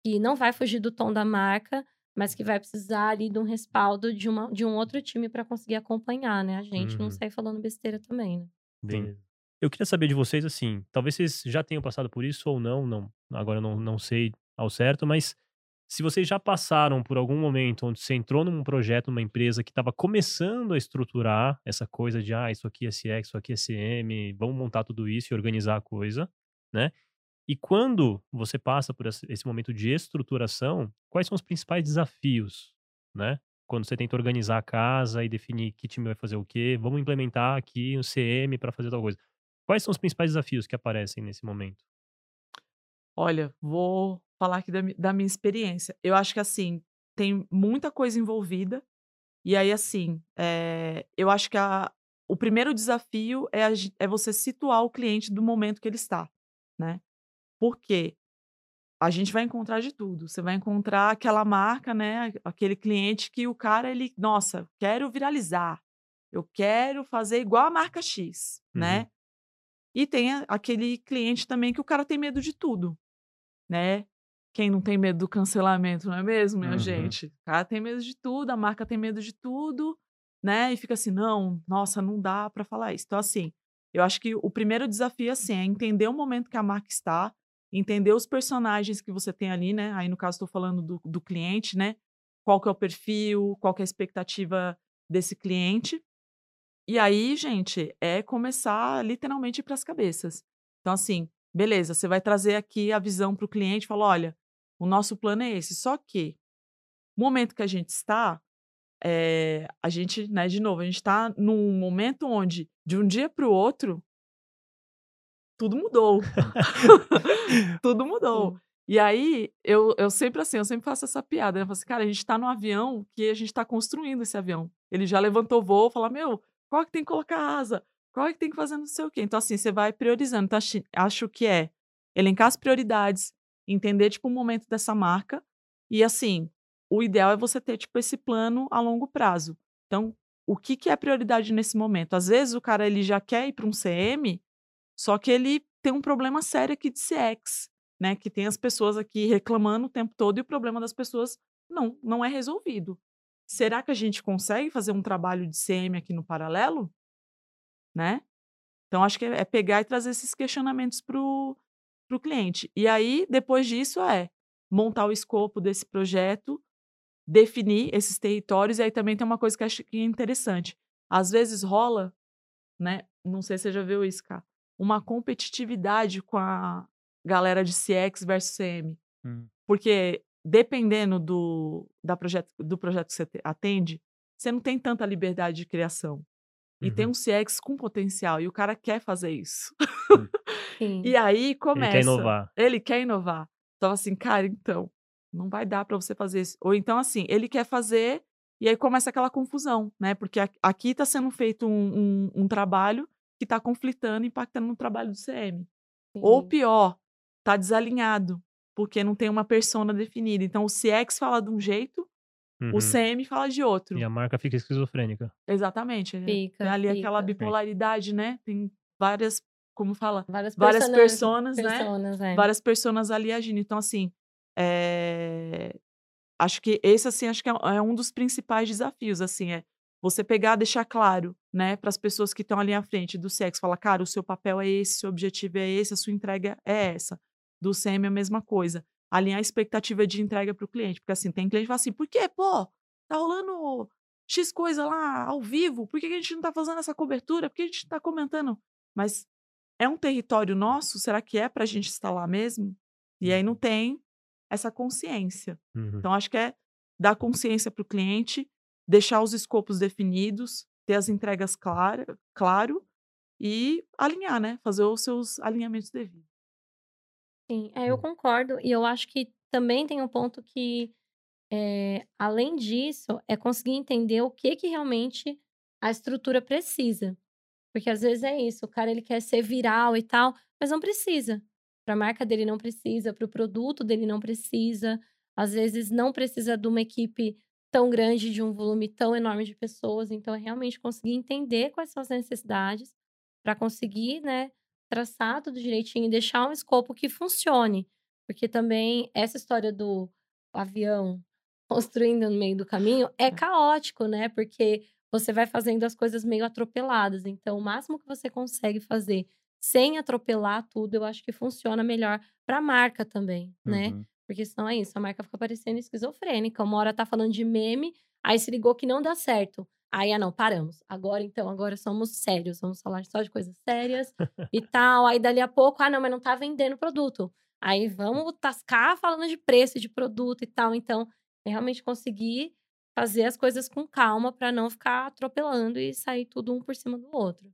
que não vai fugir do tom da marca, mas que vai precisar ali de um respaldo de, uma, de um outro time para conseguir acompanhar, né? A gente não Uhum. sair falando besteira também, né? Beleza. Eu queria saber de vocês, assim, talvez vocês já tenham passado por isso ou não, não agora eu não, não sei ao certo, mas se vocês já passaram por algum momento onde você entrou num projeto, numa empresa que estava começando a estruturar essa coisa de, ah, isso aqui é CX, isso aqui é CM, vamos montar tudo isso e organizar a coisa, né? E quando você passa por esse momento de estruturação, quais são os principais desafios, né? Quando você tenta organizar a casa e definir que time vai fazer o quê, vamos implementar aqui um CM para fazer tal coisa. Quais são os principais desafios que aparecem nesse momento? Olha, vou falar aqui da, da minha experiência. Eu acho que assim, tem muita coisa envolvida. E aí, assim, é, eu acho que a- o primeiro desafio é, a é você situar o cliente do momento que ele está, né? Por quê? a gente vai encontrar de tudo. Você vai encontrar aquela marca, né? Aquele cliente que o cara, ele, nossa, quero viralizar. Eu quero fazer igual a marca X, Uhum. né? E tem aquele cliente também que o cara tem medo de tudo, né? Quem não tem medo do cancelamento, não é mesmo, minha Uhum. gente? O cara tem medo de tudo, a marca tem medo de tudo, né? E fica assim, não, nossa, não dá pra falar isso. Então, assim, eu acho que o primeiro desafio, assim, é entender o momento que a marca está, entender os personagens que você tem ali, né? Aí, no caso, estou falando do, do cliente, né? Qual que é o perfil, qual que é a expectativa desse cliente. E aí, gente, é começar literalmente para as cabeças. Então, assim, beleza, você vai trazer aqui a visão para o cliente falar: olha, o nosso plano é esse. Só que, no momento que a gente está, é, a gente, né, de novo, a gente está num momento onde, de um dia para o outro, tudo mudou. tudo mudou. E aí, eu, eu sempre assim, eu sempre faço essa piada. né, Eu falo assim, cara, a gente tá num avião que a gente tá construindo esse avião. Ele já levantou voo, fala, meu, qual que tem que colocar asa? Qual que tem que fazer não sei o quê? Então, assim, você vai priorizando. Então, acho, acho que é elencar as prioridades, entender, tipo, o momento dessa marca. E, assim, o ideal é você ter, tipo, esse plano a longo prazo. Então, o que, que é prioridade nesse momento? Às vezes, o cara, ele já quer ir para um CM, só que ele tem um problema sério aqui de CX né? Que tem as pessoas aqui reclamando o tempo todo e o problema das pessoas não, não é resolvido. Será que a gente consegue fazer um trabalho de CM aqui no paralelo? Né? Então, acho que é, é pegar e trazer esses questionamentos para o cliente. E aí, depois disso, é montar o escopo desse projeto, definir esses territórios, e aí também tem uma coisa que acho que é interessante. Às vezes rola, né? Não sei se você já viu isso, cara, uma competitividade com a galera de CX versus CM. Hum. Porque dependendo do, da projeto, do projeto que você te- atende, você não tem tanta liberdade de criação. E tem Uhum. um CX com potencial, e o cara quer fazer isso. Sim. E aí Ele começa. quer inovar. Ele quer inovar. Então, assim, cara, então, não vai dar para você fazer isso. Ou então, assim, ele quer fazer, e aí começa aquela confusão, né? Porque aqui está sendo feito um, um, um trabalho que está conflitando, impactando no trabalho do CM. Ou Sim. pior, tá desalinhado, porque não tem uma persona definida. Então, o CX fala de um jeito, Uhum. o CM fala de outro. E a marca fica esquizofrênica. Exatamente. né? Fica, Tem ali aquela fica. bipolaridade, né? Tem várias, como fala? Várias, várias personas, personas, né? personas, é. várias pessoas ali agindo. Então, assim, é, acho que esse, assim, acho que é é um dos principais desafios, assim, é você pegar, deixar claro, né, para as pessoas que estão ali à frente do sexo, falar, cara, o seu papel é esse, seu objetivo é esse, a sua entrega é essa. Do CM é a mesma coisa. Alinhar a expectativa de entrega para o cliente, porque assim, tem cliente que fala assim, por quê, pô, tá rolando X coisa lá ao vivo, por que a gente não tá fazendo essa cobertura, por que a gente não tá comentando? Mas é um território nosso? Será que é para a gente estar lá mesmo? E aí não tem essa consciência. Uhum. Então, acho que é dar consciência para o cliente, deixar os escopos definidos, ter as entregas clara, claro e alinhar, né? Fazer os seus alinhamentos devidos. Sim, é, eu Hum. concordo. E eu acho que também tem um ponto que, é, além disso, é conseguir entender o que que realmente a estrutura precisa. Porque às vezes é isso, o cara ele quer ser viral e tal, mas não precisa. Para a marca dele não precisa, para o produto dele não precisa. Às vezes não precisa de uma equipe tão grande, de um volume tão enorme de pessoas. Então é realmente conseguir entender quais são as necessidades para conseguir, né, traçar tudo direitinho e deixar um escopo que funcione. Porque também essa história do avião construindo no meio do caminho é caótico, né? Porque você vai fazendo as coisas meio atropeladas. Então, o máximo que você consegue fazer sem atropelar tudo, eu acho que funciona melhor para a marca também, né? Uhum. Porque senão é isso, a marca fica parecendo esquizofrênica. Uma hora tá falando de meme, aí se ligou que não dá certo. Aí, ah, não, paramos. Agora, então, agora somos sérios. Vamos falar só de coisas sérias e tal. Aí, dali a pouco, ah, não, mas não tá vendendo produto. Aí, vamos tascar falando de preço de produto e tal. Então, é realmente conseguir fazer as coisas com calma para não ficar atropelando e sair tudo um por cima do outro.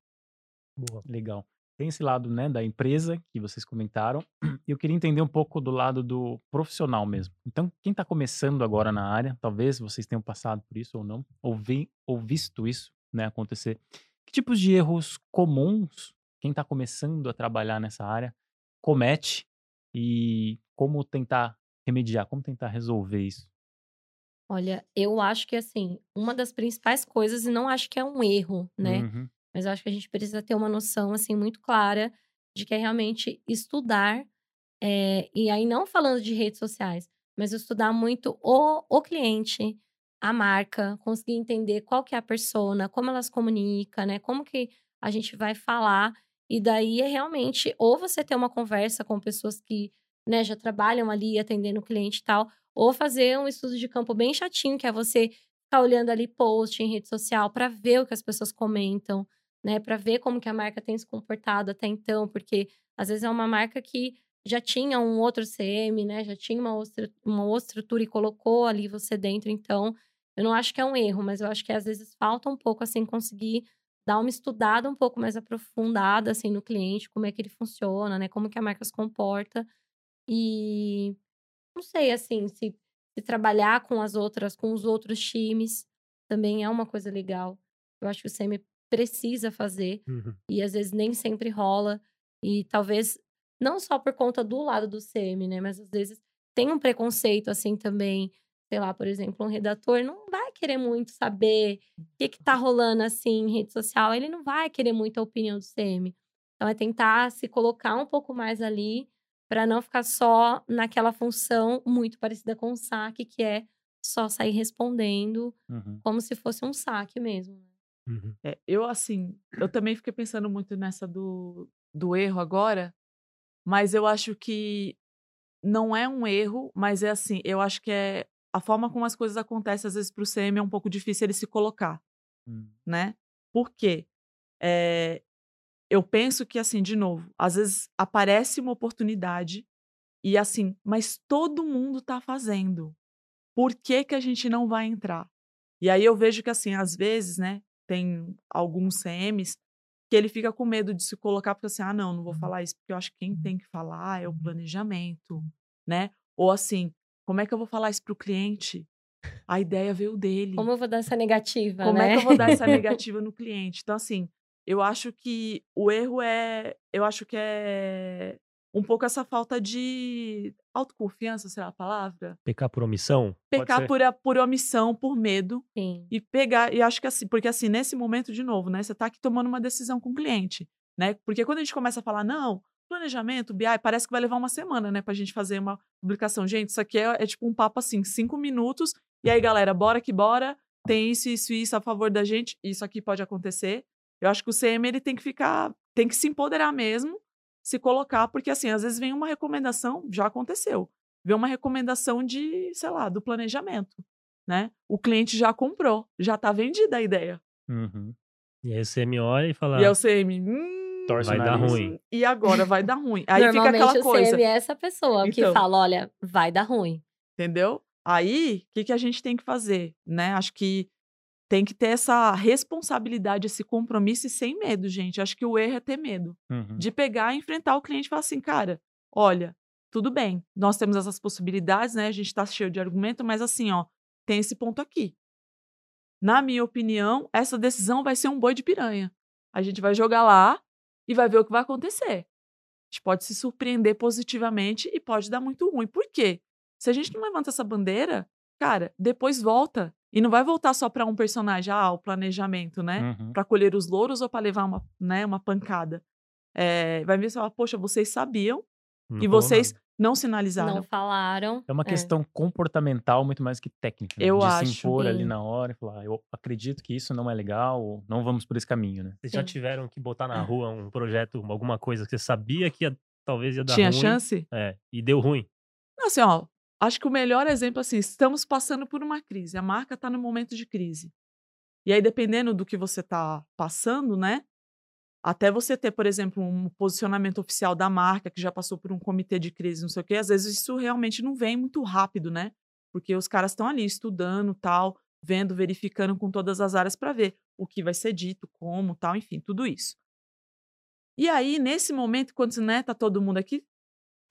Boa. Legal. Tem esse lado, né, da empresa que vocês comentaram. E eu queria entender um pouco do lado do profissional mesmo. Então, quem está começando agora na área, talvez vocês tenham passado por isso ou não, ou, vi, ou visto isso né, acontecer. Que tipos de erros comuns quem está começando a trabalhar nessa área comete e como tentar remediar, como tentar resolver isso? Olha, eu acho que assim, uma das principais coisas, e não acho que é um erro, né? Uhum. Mas eu acho que a gente precisa ter uma noção assim muito clara de que é realmente estudar, eh, e aí não falando de redes sociais, mas estudar muito o, o cliente, a marca, conseguir entender qual que é a persona, como elas comunicam, né? Como que a gente vai falar. E daí é realmente, ou você ter uma conversa com pessoas que né, já trabalham ali atendendo o cliente e tal, ou fazer um estudo de campo bem chatinho, que é você ficar olhando ali post em rede social para ver o que as pessoas comentam, né, para ver como que a marca tem se comportado até então, porque às vezes é uma marca que já tinha um outro CM, né, já tinha uma outra, uma outra estrutura e colocou ali você dentro, então eu não acho que é um erro, mas eu acho que às vezes falta um pouco assim conseguir dar uma estudada um pouco mais aprofundada assim no cliente, como é que ele funciona, né, como que a marca se comporta e não sei, assim, se, se trabalhar com as outras, com os outros times, também é uma coisa legal. Eu acho que o CM precisa fazer Uhum. e às vezes nem sempre rola. E talvez, não só por conta do lado do CM, né? Mas às vezes tem um preconceito, assim, também. Sei lá, por exemplo, um redator não vai querer muito saber o que, que tá rolando, assim, em rede social. Ele não vai querer muito a opinião do CM. Então, é tentar se colocar um pouco mais ali para não ficar só naquela função muito parecida com o saque, que é só sair respondendo Uhum. como se fosse um saque mesmo. Uhum. É, eu, assim, eu também fiquei pensando muito nessa do, do erro agora, mas eu acho que não é um erro, mas é assim, eu acho que é a forma como as coisas acontecem, às vezes, para o CM é um pouco difícil ele se colocar, Hum. né? Por quê? É, eu penso que, assim, de novo, às vezes aparece uma oportunidade e, assim, mas todo mundo tá fazendo. Por que, que a gente não vai entrar? E aí eu vejo que, assim, às vezes, né, tem alguns CMs que ele fica com medo de se colocar, porque assim, ah, não, não vou falar isso, porque eu acho que quem tem que falar é o planejamento, né? Ou assim, como é que eu vou falar isso pro cliente? A ideia veio dele. Como eu vou dar essa negativa, Como né? é que eu vou dar essa negativa no cliente? Então, assim, eu acho que o erro é. Eu acho que é um pouco essa falta de autoconfiança, será a palavra? Pecar por omissão? Pecar por, por omissão, por medo. Sim. E pegar. E acho que assim, porque assim, nesse momento, de novo, né? Você tá aqui tomando uma decisão com o cliente, né? Porque quando a gente começa a falar, não, planejamento, BI, parece que vai levar uma semana, né? Pra gente fazer uma publicação. Gente, isso aqui é, é tipo um papo assim, cinco minutos. E aí, galera, bora que bora. Tem isso, isso, isso a favor da gente. Isso aqui pode acontecer. Eu acho que o CM ele tem que ficar, tem que se empoderar mesmo, se colocar, porque assim, às vezes vem uma recomendação, já aconteceu. Vem uma recomendação de, sei lá, do planejamento, né? O cliente já comprou, já tá vendida a ideia. Uhum. E aí você me olha e fala, E aí o CM, hum, Torce vai o dar ruim. e agora vai dar ruim. Aí fica Normalmente aquela o coisa, CM é essa pessoa que Então. fala, olha, vai dar ruim. entendeu? Aí, o que, que a gente tem que fazer, né? Acho que tem que ter essa responsabilidade, esse compromisso e sem medo, gente. Acho que o erro é ter medo. Uhum. de pegar, enfrentar o cliente e falar assim, cara, olha, tudo bem, nós temos essas possibilidades, né? A gente tá cheio de argumento, mas assim, ó, tem esse ponto aqui. Na minha opinião, essa decisão vai ser um boi de piranha. A gente vai jogar lá e vai ver o que vai acontecer. A gente pode se surpreender positivamente e pode dar muito ruim. Por quê? Se a gente não levanta essa bandeira, cara, depois volta. E não vai voltar só para um personagem, ah, o planejamento, né? Uhum. para colher os louros ou para levar uma, né, uma pancada. É, vai ver se fala, poxa, vocês sabiam Não e vocês nada. não sinalizaram. Não falaram. É uma questão comportamental muito mais que técnica. né? Eu de acho. se impor ali na hora e falar, eu acredito que isso não é legal, ou não vamos por esse caminho, né? Vocês já Sim. tiveram que botar na rua um projeto, alguma coisa que você sabia que ia- talvez ia dar Tinha ruim? chance? É, e deu ruim. Não, assim, ó, acho que o melhor exemplo, assim, estamos passando por uma crise. A marca está no momento de crise. E aí, dependendo do que você está passando, né? Até você ter, por exemplo, um posicionamento oficial da marca que já passou por um comitê de crise, não sei o quê, às vezes isso realmente não vem muito rápido, né? Porque os caras estão ali estudando, tal, vendo, verificando com todas as áreas para ver o que vai ser dito, como, tal, enfim, tudo isso. E aí, nesse momento, quando né, tá todo mundo aqui,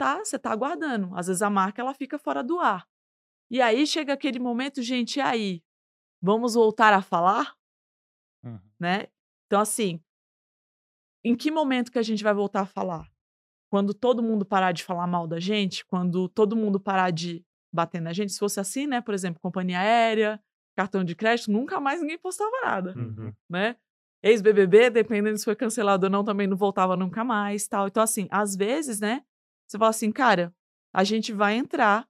tá, você tá aguardando. Às vezes a marca ela fica fora do ar. E aí chega aquele momento, gente, e aí? Vamos voltar a falar, Uhum. né? Então assim, em que momento que a gente vai voltar a falar? quando todo mundo parar de falar mal da gente, quando todo mundo parar de bater na gente, se fosse assim, né? Por exemplo, companhia aérea, cartão de crédito, nunca mais ninguém postava nada, Uhum. né? Ex-BBB, dependendo se foi cancelado ou não, também não voltava nunca mais, tal. Então, assim, às vezes, né? Você fala assim, cara, a gente vai entrar,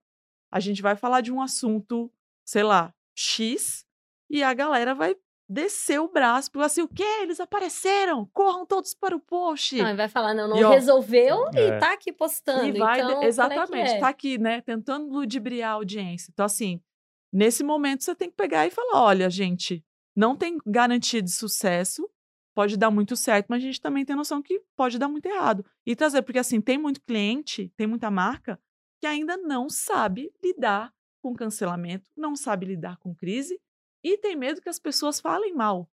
a gente vai falar de um assunto, sei lá, X, e a galera vai descer o braço, porque assim, o quê? Eles apareceram! Corram todos para o post! Não, ele vai falar, não, não E, ó, resolveu e É. tá aqui postando. E vai, então, é exatamente, é? tá aqui, né, tentando ludibriar a audiência. Então, assim, nesse momento você tem que pegar e falar: olha, gente, não tem garantia de sucesso, pode dar muito certo, mas a gente também tem noção que pode dar muito errado. E trazer, porque assim, tem muito cliente, tem muita marca que ainda não sabe lidar com cancelamento, não sabe lidar com crise e tem medo que as pessoas falem mal.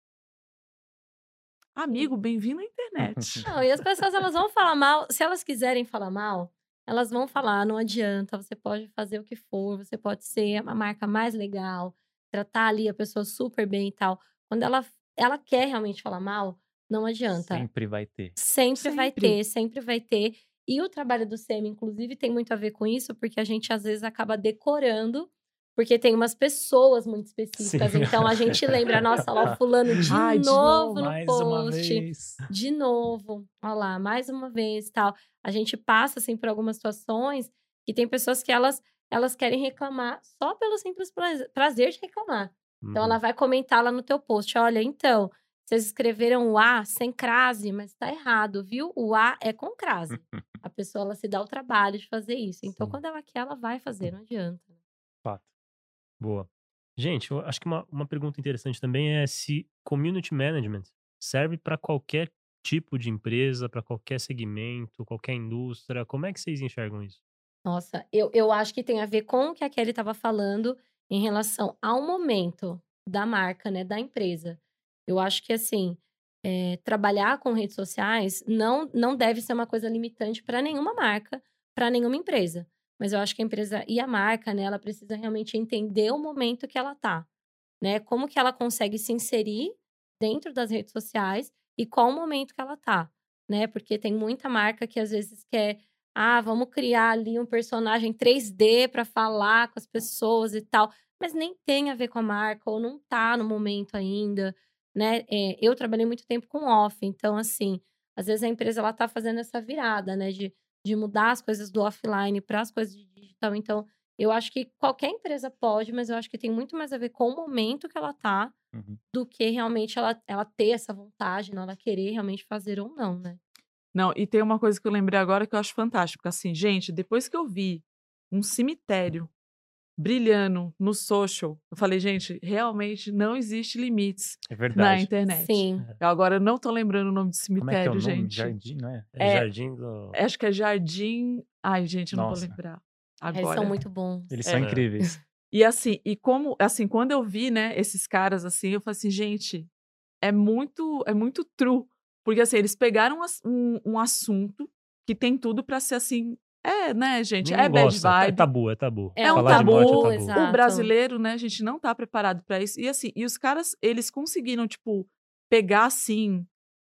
Amigo, bem-vindo à internet. Não, e as pessoas elas vão falar mal, se elas quiserem falar mal, elas vão falar, não adianta, você pode fazer o que for, você pode ser a marca mais legal, tratar ali a pessoa super bem e tal. Quando ela, ela quer realmente falar mal, não adianta. Sempre vai ter. Sempre, vai Sempre. ter, sempre vai ter. E o trabalho do CM, inclusive, tem muito a ver com isso, porque a gente às vezes acaba decorando, porque tem umas pessoas muito específicas. Sim. Então a gente lembra, nossa, lá o fulano de, Ai, de novo, novo, no Mais uma post vez. de novo, olha lá, mais uma vez, tal. A gente passa assim por algumas situações que tem pessoas que elas elas querem reclamar só pelo simples pra- prazer de reclamar. Então Uhum. ela vai comentar lá no teu post, olha, então, vocês escreveram o A sem crase, mas tá errado, viu? O A é com crase. A pessoa ela se dá o trabalho de fazer isso. Então Sim. quando ela quer, ela vai fazer, não adianta. Fato. Boa. Gente, eu acho que uma, uma pergunta interessante também é se community management serve para qualquer tipo de empresa, para qualquer segmento, qualquer indústria. Como é que vocês enxergam isso? Nossa, eu, eu acho que tem a ver com o que a Kelly estava falando em relação ao momento da marca, né, da empresa. Eu acho que, assim, é, trabalhar com redes sociais não, não deve ser uma coisa limitante para nenhuma marca, para nenhuma empresa. Mas eu acho que a empresa e a marca, né, ela precisa realmente entender o momento que ela tá, né? Como que ela consegue se inserir dentro das redes sociais e qual o momento que ela tá, né? Porque tem muita marca que às vezes quer ah, vamos criar ali um personagem 3D para falar com as pessoas e tal, mas nem tem a ver com a marca ou não tá no momento ainda, né? É, eu trabalhei muito tempo com off, então assim, às vezes a empresa ela tá fazendo essa virada, né, de, de mudar as coisas do offline para as coisas de digital. Então, eu acho que qualquer empresa pode, mas eu acho que tem muito mais a ver com o momento que ela tá Uhum. do que realmente ela, ela ter essa vontade, não, ela querer realmente fazer ou não, né? Não, e tem uma coisa que eu lembrei agora que eu acho fantástico. Assim, gente, depois que eu vi um cemitério brilhando no social, eu falei, gente, realmente não existe limites É na verdade. internet. Sim. Eu agora não tô lembrando o nome do Como é que é o cemitério, nome? gente. Jardim, não é? É, É, Jardim do. Acho que é Jardim. Ai, gente, eu não Nossa. vou lembrar. Eles Agora. são muito bons. Eles É. são É. incríveis. E assim, e como, assim, quando eu vi, né, esses caras assim, eu falei assim, gente, é muito, é muito true. Porque assim, eles pegaram um um, assunto que tem tudo pra ser assim, é, né, gente, Ninguém é bad gosta, É vibe. tabu, é tabu. É um de morte tabu, é tabu. exato. O brasileiro, né, a gente não tá preparado pra isso. E assim, e os caras, eles conseguiram, tipo, pegar assim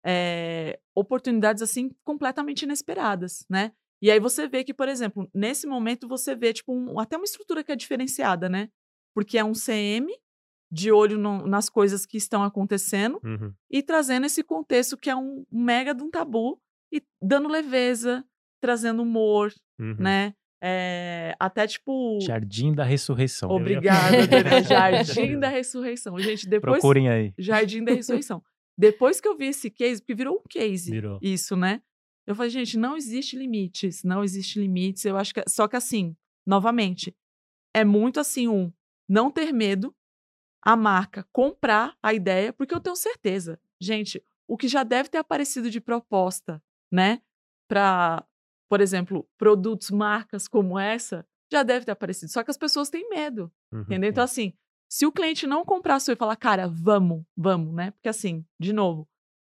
é, oportunidades assim completamente inesperadas, né? E aí você vê que, por exemplo, nesse momento você vê tipo um- até uma estrutura que é diferenciada, né? Porque é um CM de olho no- nas coisas que estão acontecendo Uhum. e trazendo esse contexto que é um mega de um tabu e dando leveza, trazendo humor, Uhum. né? É, até tipo Jardim da Ressurreição. Obrigada. Jardim da Ressurreição. Gente, depois. Procurem aí. Jardim da Ressurreição. Depois que eu vi esse case, porque virou um case. Virou. Isso, né? Eu falei, gente, não existe limites. Não existe limites. Eu acho que. Só que assim, novamente, é muito assim, um, não ter medo, a marca comprar a ideia, porque eu tenho certeza. Gente, o que já deve ter aparecido de proposta, né? Para, por exemplo, produtos, marcas como essa, já deve ter aparecido. Só que as pessoas têm medo. Uhum. Entendeu? Então, assim, se o cliente não comprar seu e falar, cara, vamos, vamos, né? Porque, assim, de novo,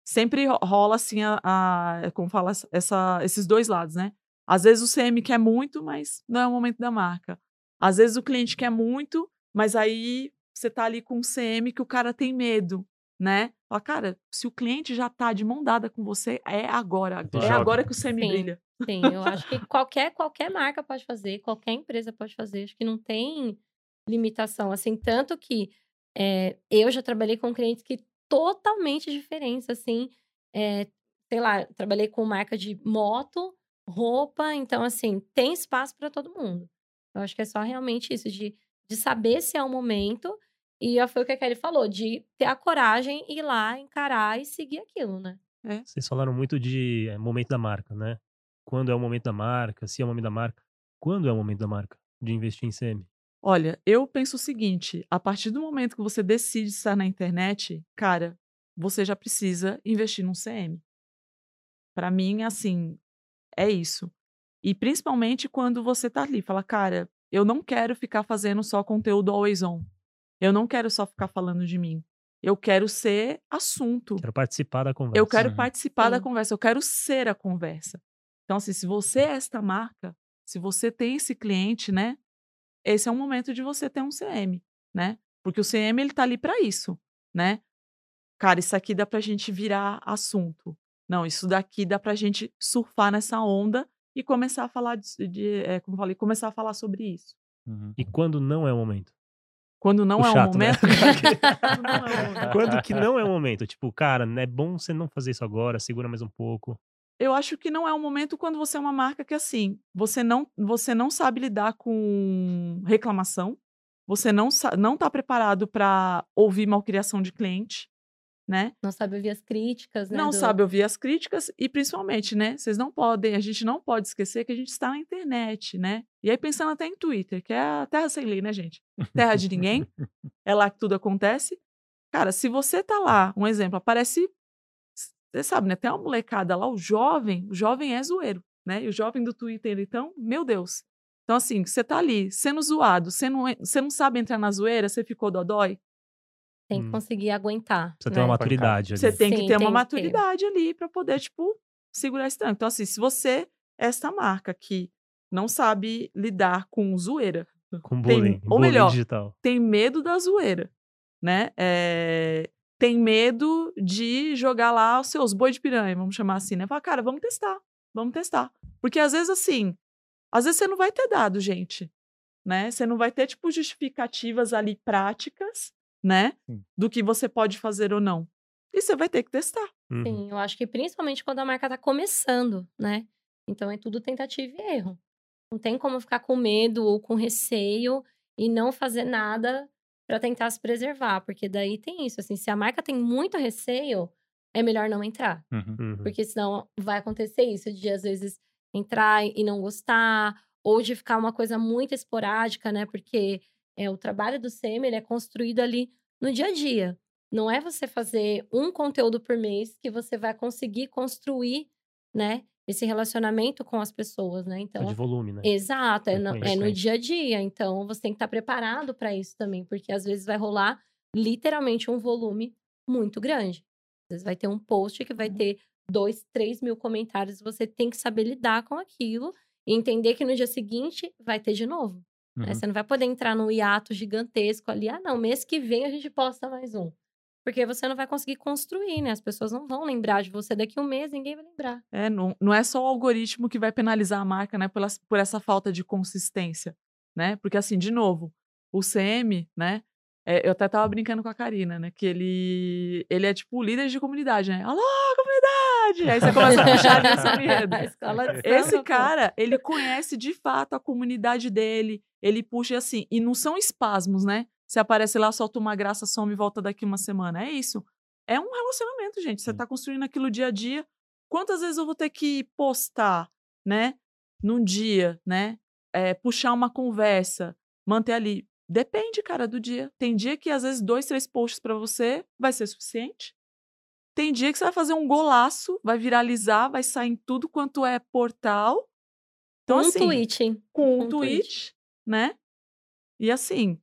sempre ro- rola, assim, a, a- como fala, essa, esses dois lados, né? Às vezes o CM quer muito, mas não é o momento da marca. Às vezes o cliente quer muito, mas aí você tá ali com um CM que o cara tem medo, né? Fala, cara, se o cliente já tá de mão dada com você, é agora. É joga. agora que o CM Sim. brilha. Sim, eu acho que qualquer, qualquer marca pode fazer, qualquer empresa pode fazer. Acho que não tem limitação. Assim, tanto que é, eu já trabalhei com clientes que totalmente diferentes, assim. É, sei lá, trabalhei com marca de moto, roupa, então, assim, tem espaço para todo mundo. Eu acho que é só realmente isso, de, de saber se é o momento. E foi o que a Kelly falou, de ter a coragem, ir lá, encarar e seguir aquilo, né? É. Vocês falaram muito de é, momento da marca, né? Quando é o momento da marca, se é o momento da marca. Quando é o momento da marca de investir em CM? Olha, eu penso o seguinte: a partir do momento que você decide estar na internet, cara, você já precisa investir num CM. Para mim, assim, é isso. E principalmente quando você tá ali, fala, cara, eu não quero ficar fazendo só conteúdo always on. Eu não quero só ficar falando de mim. Eu quero ser assunto. Quero participar da conversa. Eu quero participar Sim. da conversa. Eu quero ser a conversa. Então, assim, se você é esta marca, se você tem esse cliente, né? Esse é um momento de você ter um CM, né? Porque o CM, ele tá ali para isso, né? Cara, isso aqui dá pra gente virar assunto. Não, isso daqui dá pra gente surfar nessa onda e começar a falar de, de é, como falei, começar a falar sobre isso. Uhum. E quando não é o momento? Quando não, é, chato, né? momento, quando que não é o momento? Tipo, cara, é bom você não fazer isso agora, segura mais um pouco. Eu acho que não é o momento quando você é uma marca que assim, você não você não sabe lidar com reclamação, você não não está preparado para ouvir malcriação de cliente, né? Não sabe ouvir as críticas, né? Não do... sabe ouvir as críticas e principalmente, né? Vocês não podem, a gente não pode esquecer que a gente está na internet, né? E aí pensando até em Twitter, que é a terra sem lei, né, gente? Terra de ninguém, é lá que tudo acontece. Cara, se você tá lá, um exemplo, aparece, você sabe, né? Tem uma molecada lá, o jovem, o jovem é zoeiro, né? E o jovem do Twitter, então, meu Deus. Então, assim, você tá ali sendo zoado, você não, você não sabe entrar na zoeira, você ficou dodói, tem que hum. conseguir aguentar. Você né? tem uma maturidade ali. Você tem que ter uma maturidade ter. ali para poder, tipo, segurar esse tranco. Então, assim, se você é essa marca que não sabe lidar com zoeira. Com bullying. Tem, ou melhor, digital. tem medo da zoeira, né? É, tem medo de jogar lá os seus boi de piranha, vamos chamar assim, né? Fala, cara, vamos testar, vamos testar. Porque às vezes, assim, às vezes você não vai ter dado, gente, né? Você não vai ter, tipo, justificativas ali práticas né? Sim. Do que você pode fazer ou não. E você vai ter que testar. Uhum. Sim, eu acho que principalmente quando a marca está começando, né? Então é tudo tentativa e erro. Não tem como ficar com medo ou com receio e não fazer nada para tentar se preservar, porque daí tem isso, assim, se a marca tem muito receio, é melhor não entrar. Uhum. uhum. Porque senão vai acontecer isso de às vezes entrar e não gostar, ou de ficar uma coisa muito esporádica, né? Porque é, o trabalho do CM ele é construído ali no dia a dia. Não é você fazer um conteúdo por mês que você vai conseguir construir, né, esse relacionamento com as pessoas, né? Então, é de volume, né? Exato, é no, é no dia a dia. Então, você tem que estar preparado para isso também, porque às vezes vai rolar literalmente um volume muito grande. Às vezes vai ter um post que vai uhum. ter dois, três mil comentários. Você tem que saber lidar com aquilo e entender que no dia seguinte vai ter de novo. Né, uhum. Né? Você não vai poder entrar num hiato gigantesco ali. Ah, não, mês que vem a gente posta mais um. Porque você não vai conseguir construir, né? As pessoas não vão lembrar de você daqui a um mês, ninguém vai lembrar. É, não, não é só o algoritmo que vai penalizar a marca, né? Por, por essa falta de consistência, né? Porque, assim, de novo, o CM, né? É, eu até tava brincando com a Karina, né? Que ele, ele é tipo o líder de comunidade, né? Alô, comunidade! Aí você começa a puxar ali enredo. Esse cara, ele conhece de fato a comunidade dele, ele puxa assim, e não são espasmos, né? Você aparece lá, solta uma graça, some e volta daqui uma semana. É isso. É um relacionamento, gente. Você tá construindo aquilo dia a dia. Quantas vezes eu vou ter que postar, né? Num dia, né? É, puxar uma conversa, manter ali. Depende, cara, do dia. Tem dia que às vezes dois, três posts para você vai ser suficiente. Tem dia que você vai fazer um golaço, vai viralizar, vai sair em tudo quanto é portal. Então, um assim, tweet. Com um, um tweet, tweet, né? E assim,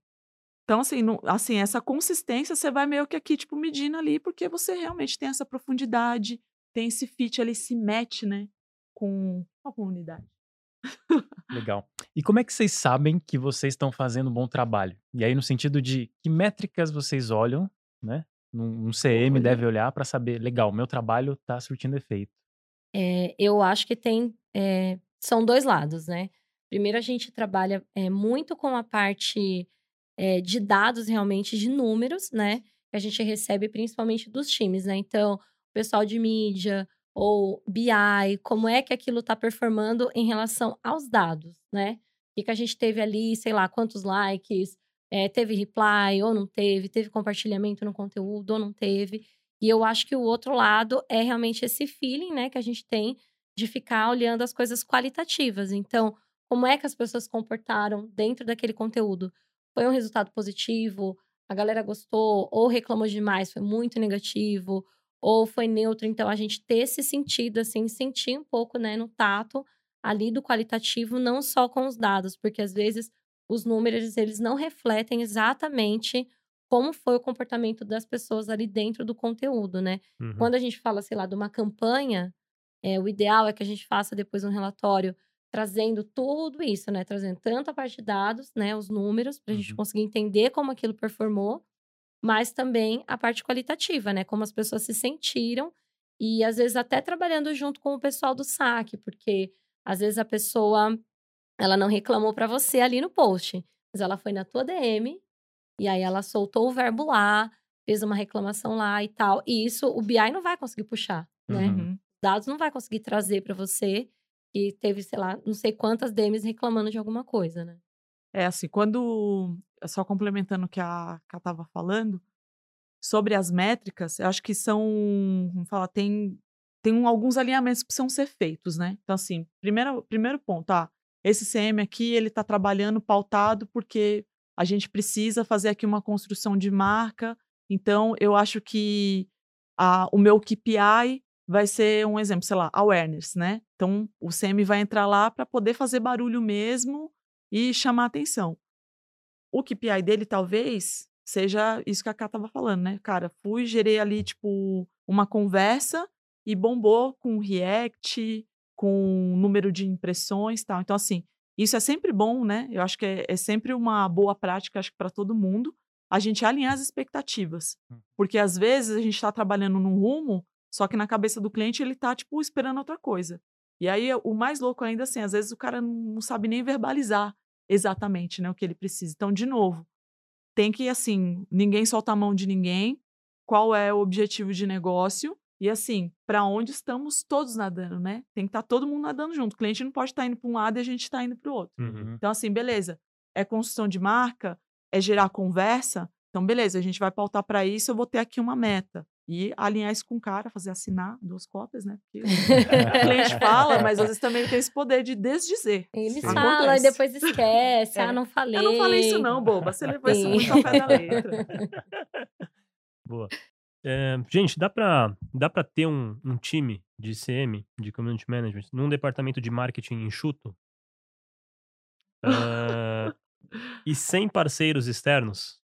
então, assim, assim, essa consistência você vai meio que aqui, tipo, medindo ali, porque você realmente tem essa profundidade, tem esse fit ali, se mete, né, com a comunidade. Legal. E como é que vocês sabem que vocês estão fazendo um bom trabalho? E aí, no sentido de que métricas vocês olham, né? Um, CM Olha. deve olhar para saber, legal, meu trabalho está surtindo efeito. É, eu acho que tem é, são dois lados, né? Primeiro, a gente trabalha é, muito com a parte é, de dados, realmente, de números, né? Que a gente recebe principalmente dos times, né? Então, o pessoal de mídia ou BI, como é que aquilo está performando em relação aos dados, né? O que, a gente teve ali, sei lá, quantos likes, é, teve reply ou não teve, teve compartilhamento no conteúdo ou não teve. E eu acho que o outro lado é realmente esse feeling, né, que a gente tem de ficar olhando as coisas qualitativas. Então, como é que as pessoas se comportaram dentro daquele conteúdo? Foi um resultado positivo? A galera gostou? Ou reclamou demais? Foi muito negativo? Ou foi neutro? Então, a gente ter esse sentido, assim, sentir um pouco, né, no tato ali do qualitativo, não só com os dados, porque às vezes os números, eles não refletem exatamente como foi o comportamento das pessoas ali dentro do conteúdo, né? Uhum. Quando a gente fala, sei lá, de uma campanha, é, o ideal é que a gente faça depois um relatório trazendo tudo isso, né? Trazendo tanto a parte de dados, né? Os números, para a gente Uhum. conseguir entender como aquilo performou, mas também a parte qualitativa, né? Como as pessoas se sentiram e às vezes até trabalhando junto com o pessoal do saque, porque às vezes a pessoa ela não reclamou para você ali no post, mas ela foi na tua DM e aí ela soltou o verbo lá, fez uma reclamação lá e tal. E isso o BI não vai conseguir puxar, né? Uhum. Dados não vai conseguir trazer para você que teve, sei lá, não sei quantas DMs reclamando de alguma coisa, né? É assim, quando. Só complementando o que a Ká estava falando, sobre as métricas, eu acho que são. Vamos falar, tem, tem alguns alinhamentos que precisam ser feitos, né? Então, assim, primeiro, primeiro ponto, ah, esse CM aqui, ele está trabalhando pautado porque a gente precisa fazer aqui uma construção de marca. Então, eu acho que a, o meu KPI vai ser um exemplo, sei lá, awareness, né? Então, o CM vai entrar lá para poder fazer barulho mesmo e chamar atenção. O KPI dele talvez seja isso que a Ká tava falando, né? Cara, fui, gerei ali, tipo, uma conversa e bombou com react, com número de impressões e tal. Então, assim, isso é sempre bom, né? Eu acho que é, é sempre uma boa prática, acho que para todo mundo, a gente alinhar as expectativas. Hum. Porque às vezes a gente está trabalhando num rumo, só que na cabeça do cliente ele tá, tipo, esperando outra coisa. E aí, o mais louco ainda, assim, às vezes o cara não sabe nem verbalizar exatamente né, o que ele precisa. Então, de novo, tem que, assim, ninguém solta a mão de ninguém, qual é o objetivo de negócio e, assim, para onde estamos todos nadando, né? Tem que estar todo mundo nadando junto. O cliente não pode estar indo para um lado e a gente está indo para o outro. Uhum. Então, assim, beleza, é construção de marca, é gerar conversa. Então, beleza, a gente vai pautar para isso, eu vou ter aqui uma meta. E alinhar isso com o cara, fazer assinar duas cópias, né? Porque o cliente fala, mas às vezes também tem esse poder de desdizer. Eles Sim. falam e depois esquece. É. Ah, não falei. Eu não falei isso não, boba. Você levou isso muito ao pé da letra. Boa. É, gente, dá pra, dá pra ter um, um time de CM, de Community Management, num departamento de marketing enxuto? Ah, e sem parceiros externos?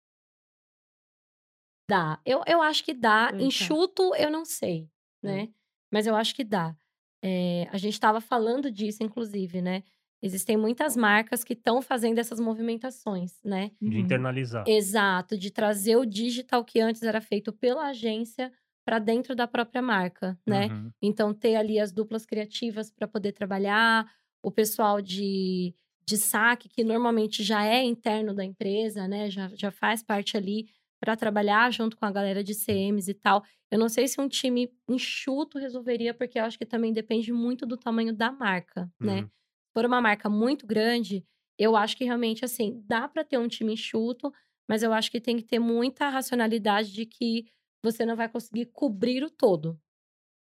Dá. Eu, eu acho que dá. Eita. Enxuto, eu não sei, né? Mas eu acho que dá. É, a gente estava falando disso, inclusive, né? Existem muitas marcas que estão fazendo essas movimentações, né? De Uhum. internalizar. Exato, de trazer o digital que antes era feito pela agência para dentro da própria marca, né? Uhum. Então, ter ali as duplas criativas para poder trabalhar, o pessoal de, de saque, que normalmente já é interno da empresa, né? Já, já faz parte ali para trabalhar junto com a galera de CMs e tal. Eu não sei se um time enxuto resolveria, porque eu acho que também depende muito do tamanho da marca, né? Uhum. Se for uma marca muito grande, eu acho que realmente, assim, dá para ter um time enxuto, mas eu acho que tem que ter muita racionalidade de que você não vai conseguir cobrir o todo.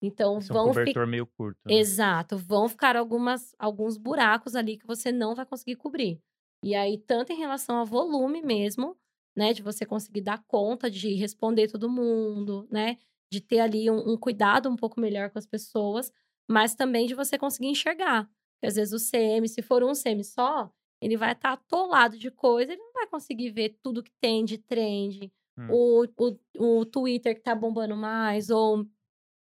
Então, Esse é um vão cobertor meio curto. né? Exato, vão ficar algumas, alguns buracos ali que você não vai conseguir cobrir. E aí, tanto em relação ao volume mesmo, né, de você conseguir dar conta de responder todo mundo, né, de ter ali um, um cuidado um pouco melhor com as pessoas, mas também de você conseguir enxergar. Porque às vezes o CM, se for um CM só, ele vai estar atolado de coisa, ele não vai conseguir ver tudo que tem de trend, Hum. o, o, o Twitter que tá bombando mais, ou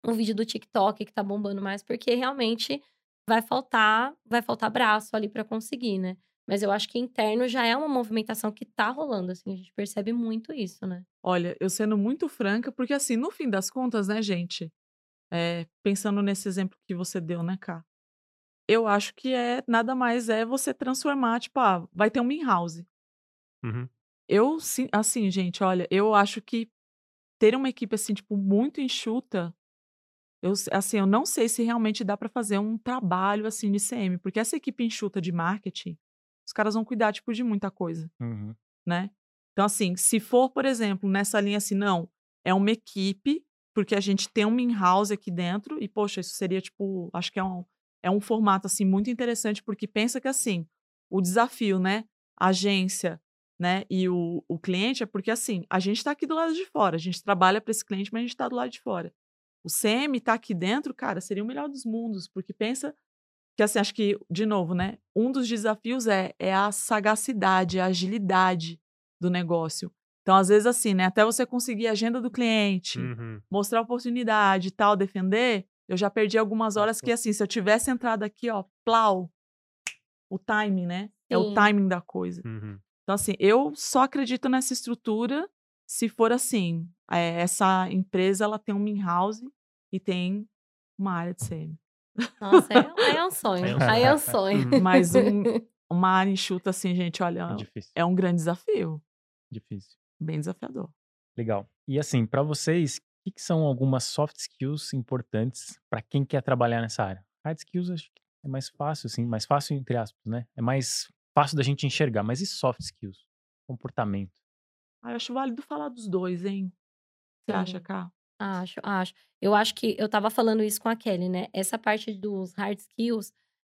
um vídeo do TikTok que tá bombando mais, porque realmente vai faltar, vai faltar braço ali para conseguir, né? Mas eu acho que interno já é uma movimentação que tá rolando, assim, a gente percebe muito isso, né? Olha, eu sendo muito franca, porque assim, no fim das contas, né, gente? é, pensando nesse exemplo que você deu, né, Cá? eu acho que é nada mais é você transformar, tipo, ah, vai ter um in-house. Uhum. Eu, sim, assim, gente, olha, eu acho que ter uma equipe assim, tipo, muito enxuta, eu, assim, eu não sei se realmente dá para fazer um trabalho assim de CM, porque essa equipe enxuta de marketing, os caras vão cuidar, tipo, de muita coisa Uhum. né? Então, assim, se for, por exemplo, nessa linha assim, não, é uma equipe, porque a gente tem um in-house aqui dentro, e, poxa, isso seria, tipo, acho que é um, é um formato, assim, muito interessante, porque pensa que, assim, o desafio, né, a agência, né, e o, o cliente é porque, assim, a gente está aqui do lado de fora, a gente trabalha para esse cliente, mas a gente está do lado de fora. O CM tá aqui dentro, cara, seria o melhor dos mundos, porque pensa que, assim, acho que, de novo, né, um dos desafios é, é a sagacidade, a agilidade do negócio. Então, às vezes, assim, né? Até você conseguir a agenda do cliente, Uhum. mostrar a oportunidade e tal, defender, eu já perdi algumas horas que, assim, se eu tivesse entrado aqui, ó, plau, o timing, né? É o Sim. timing da coisa. Uhum. Então, assim, eu só acredito nessa estrutura se for assim. é, essa empresa, ela tem um in-house e tem uma área de CM. Nossa, é, aí é um sonho. Aí é um Aí é um sonho. Uhum. Mas um, uma área enxuta, assim, gente, olha, É difícil. é um grande desafio. Difícil. Bem desafiador. Legal. E assim, para vocês, o que, que são algumas soft skills importantes para quem quer trabalhar nessa área? Hard skills acho que é mais fácil, assim, mais fácil entre aspas, né? É mais fácil da gente enxergar. Mas e soft skills? Comportamento. Ah, eu acho válido falar dos dois, hein? Você Sim. acha, Cá? Acho, acho. Eu acho que eu tava falando isso com a Kelly, né? Essa parte dos hard skills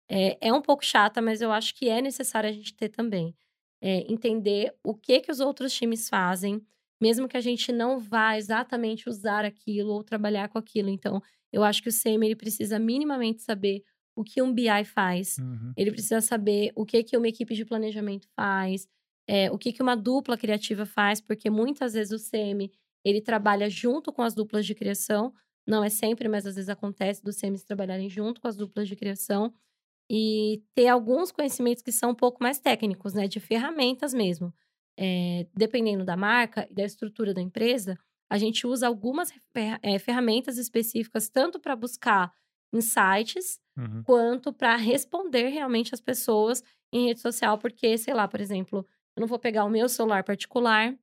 é, é um pouco chata, mas eu acho que é necessário a gente ter também. É, entender o que que os outros times fazem, mesmo que a gente não vá exatamente usar aquilo ou trabalhar com aquilo. Então, eu acho que o CM ele precisa minimamente saber o que um BI faz, Uhum. ele precisa saber o que que uma equipe de planejamento faz, é, o que que uma dupla criativa faz, porque muitas vezes o CM ele trabalha junto com as duplas de criação, não é sempre, mas às vezes acontece dos CMs trabalharem junto com as duplas de criação e ter alguns conhecimentos que são um pouco mais técnicos, né, de ferramentas mesmo. É, dependendo da marca e da estrutura da empresa, a gente usa algumas fer- é, ferramentas específicas tanto para buscar insights Uhum. quanto para responder realmente as pessoas em rede social, porque, sei lá, por exemplo, eu não vou pegar o meu celular particular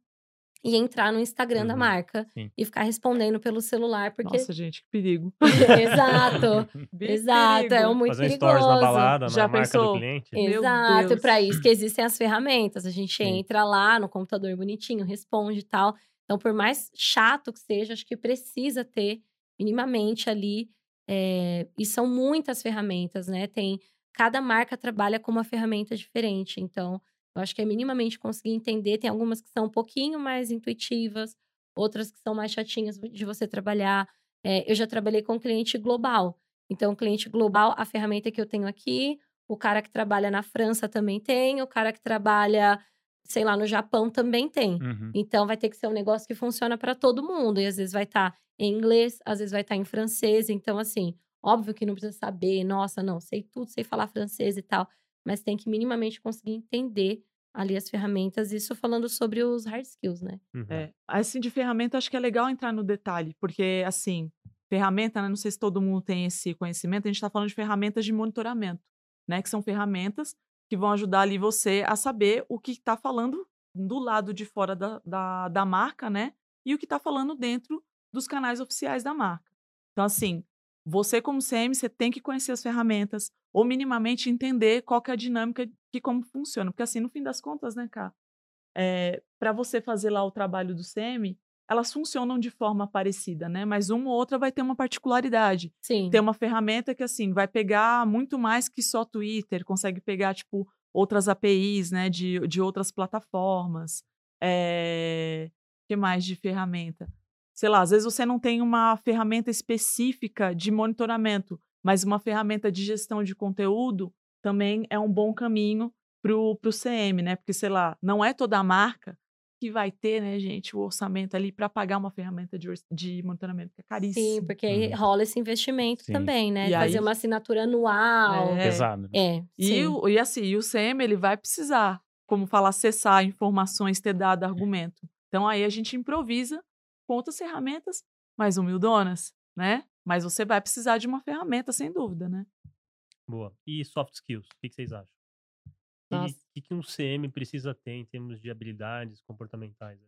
e entrar no Instagram da Uhum, marca sim. e ficar respondendo pelo celular, porque. Nossa, gente, que perigo. Exato, Que exato, é perigo. um muito Fazer perigoso. stories na balada, Já na marca pensou? do cliente. Exato, Deus. para isso que existem as ferramentas. A gente Sim. entra lá no computador bonitinho, responde e tal. Então, por mais chato que seja, acho que precisa ter minimamente ali. é, e são muitas ferramentas, né? Tem cada marca trabalha com uma ferramenta diferente. Então, eu acho que é minimamente conseguir entender. Tem algumas que são um pouquinho mais intuitivas, outras que são mais chatinhas de você trabalhar. É, eu já trabalhei com cliente global. Então, cliente global, a ferramenta que eu tenho aqui, o cara que trabalha na França também tem, o cara que trabalha, sei lá, no Japão também tem. Uhum. Então, vai ter que ser um negócio que funciona para todo mundo. E às vezes vai estar em inglês, às vezes vai estar em francês. Então, assim, óbvio que não precisa saber, nossa, não, sei tudo, sei falar francês e tal. Mas tem que minimamente conseguir entender ali as ferramentas. Isso falando sobre os hard skills, né? Uhum. É, assim, de ferramenta, acho que é legal entrar no detalhe, porque, assim, ferramenta, né, não sei se todo mundo tem esse conhecimento, a gente está falando de ferramentas de monitoramento, né, que são ferramentas que vão ajudar ali você a saber o que está falando do lado de fora da, da, da marca, né, e o que está falando dentro dos canais oficiais da marca. Então, assim, você como CM, você tem que conhecer as ferramentas, ou minimamente entender qual que é a dinâmica de como funciona, porque, assim, no fim das contas, né, Cá, para você fazer lá o trabalho do CM, elas funcionam de forma parecida, né? Mas uma ou outra vai ter uma particularidade. Sim. Tem uma ferramenta que, assim, vai pegar muito mais que só Twitter, consegue pegar, tipo, outras APIs, né, de, de outras plataformas. É... que mais de ferramenta? Sei lá, às vezes você não tem uma ferramenta específica de monitoramento, mas uma ferramenta de gestão de conteúdo também é um bom caminho para o CM, né? Porque, sei lá, não é toda a marca que vai ter, né, gente, o orçamento ali para pagar uma ferramenta de, de monitoramento, que é caríssimo. Sim, porque aí Uhum. rola esse investimento Sim. também, né? E Fazer aí- uma assinatura anual. É. Pesado. né? É, E, o, e assim, e o CM ele vai precisar, como falar, acessar informações, ter dado argumento. Então aí a gente improvisa com outras ferramentas mais humildonas, né? Mas você vai precisar de uma ferramenta, sem dúvida, né? Boa. E soft skills, o que, que vocês acham? E o que, um CM precisa ter em termos de habilidades comportamentais?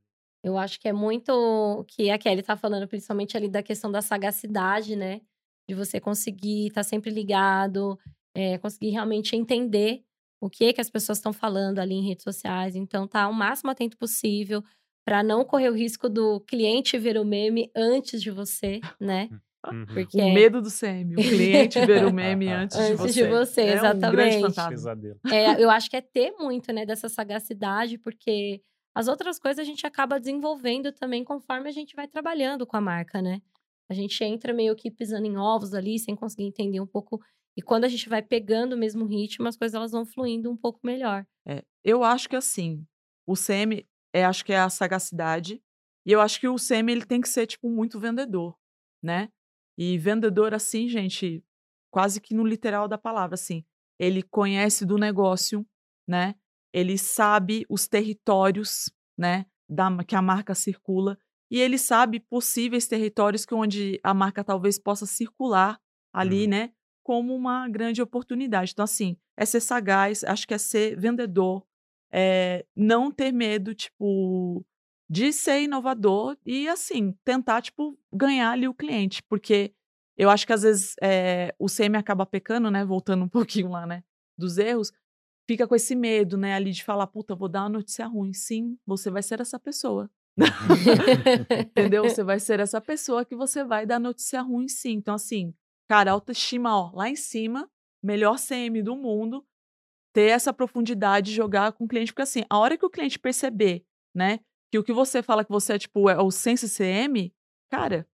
Eu acho que é muito o que a Kelly tá falando, principalmente ali da questão da sagacidade, né? De você conseguir estar sempre ligado, é, conseguir realmente entender o que que as pessoas estão falando ali em redes sociais. Então, tá o máximo atento possível para não correr o risco do cliente ver o meme antes de você, né? Uhum. Porque O medo do CM, o cliente ver o meme antes, de Antes você. de você, é Um grande exatamente. fantasma. Pesadelo. É, eu acho que é ter muito, né, dessa sagacidade, porque as outras coisas a gente acaba desenvolvendo também conforme a gente vai trabalhando com a marca, né? A gente entra meio que pisando em ovos ali, sem conseguir entender um pouco. E quando a gente vai pegando o mesmo ritmo, as coisas elas vão fluindo um pouco melhor. É, eu acho que assim, o CM, é, acho que é a sagacidade. E eu acho que o CM ele tem que ser, tipo, muito vendedor, né? E vendedor, assim, gente, quase que no literal da palavra, assim. Ele conhece do negócio, né? Ele sabe os territórios, né? Da, que a marca circula. E ele sabe possíveis territórios que onde a marca talvez possa circular ali, Uhum. né? Como uma grande oportunidade. Então, assim, é ser sagaz, acho que é ser vendedor, é não ter medo, tipo, de ser inovador e, assim, tentar, tipo, ganhar ali o cliente. Porque eu acho que às vezes é, o CM acaba pecando, né? Voltando um pouquinho lá, né? Dos erros, fica com esse medo, né? Ali de falar, puta, vou dar uma notícia ruim. Sim, você vai ser essa pessoa. Entendeu? Você vai ser essa pessoa que você vai dar notícia ruim, sim. Então, assim, cara, autoestima, ó, lá em cima, melhor CM do mundo, ter essa profundidade, jogar com o cliente, porque assim, a hora que o cliente perceber, né, que o que você fala que você é, tipo, é o Sense CM, cara,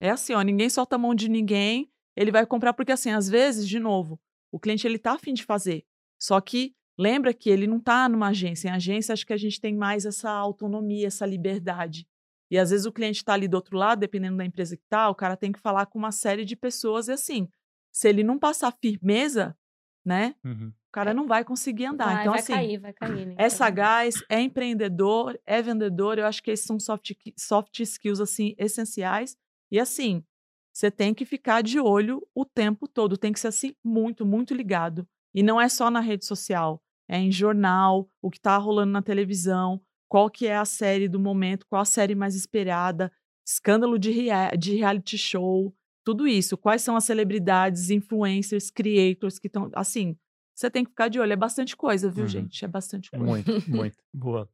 é assim, ó, ninguém solta a mão de ninguém, ele vai comprar, porque assim, às vezes, de novo, o cliente, ele tá afim de fazer, só que lembra que ele não tá numa agência, em agência acho que a gente tem mais essa autonomia, essa liberdade, e às vezes o cliente tá ali do outro lado, dependendo da empresa que tá, o cara tem que falar com uma série de pessoas, e assim, se ele não passar firmeza, né, Uhum. o cara não vai conseguir andar. Vai, então, vai assim, cair, vai cair. né? é sagaz, é empreendedor, é vendedor. Eu acho que esses são soft, soft skills, assim, essenciais. E, assim, você tem que ficar de olho o tempo todo. Tem que ser, assim, muito, muito ligado. E não é só na rede social. É em jornal, o que está rolando na televisão, qual que é a série do momento, qual a série mais esperada, escândalo de, rea- de reality show, tudo isso. Quais são as celebridades, influencers, creators que estão... Assim, você tem que ficar de olho. É bastante coisa, viu, Uhum. gente? É bastante coisa. Muito, muito. Boa.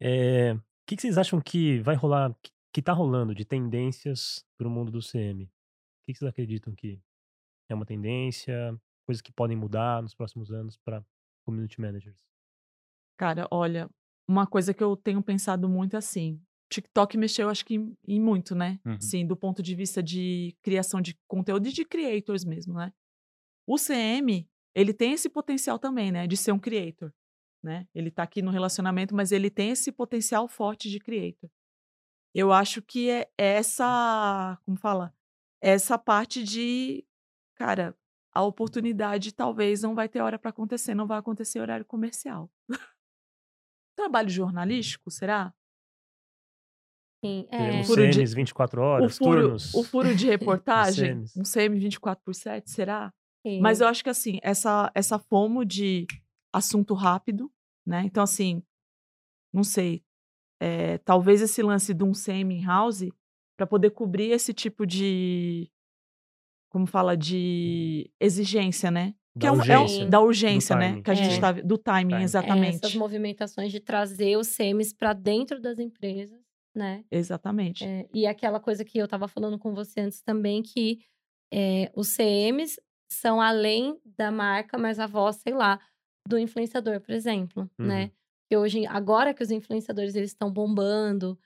É, o que, que vocês acham que vai rolar, que, que tá rolando de tendências para o mundo do CM? O que, que vocês acreditam que é uma tendência, coisas que podem mudar nos próximos anos para community managers? Cara, olha, uma coisa que eu tenho pensado muito é assim. TikTok mexeu, acho que em, em muito, né? Uhum. Sim, do ponto de vista de criação de conteúdo e de creators mesmo, né? O CM, ele tem esse potencial também, né? De ser um creator, né? Ele tá aqui no relacionamento, mas ele tem esse potencial forte de creator. Eu acho que é essa, como fala? Essa parte de, cara, a oportunidade talvez não vai ter hora para acontecer, não vai acontecer horário comercial. Trabalho jornalístico, será? Sim, é. Furo de- CMs 24 horas, o, furo, turnos. o furo de reportagem, um CM 24 por 7, será? sim. Mas eu acho que assim, essa, essa fomo de assunto rápido, né? Então, assim, não sei. é, talvez esse lance de um CM in-house para poder cobrir esse tipo de. Como fala? De exigência, né? Da é um- é um- urgência. da urgência, Do né? timing. Que a gente É. tá. Do timing, Timing. É, exatamente. essas movimentações de trazer os CMs para dentro das empresas, né? Exatamente. É, e aquela coisa que eu estava falando com você antes também, que é, os CMs são além da marca, mas a voz, sei lá, do influenciador, por exemplo, Uhum. né? Que hoje, agora que os influenciadores eles estão bombando,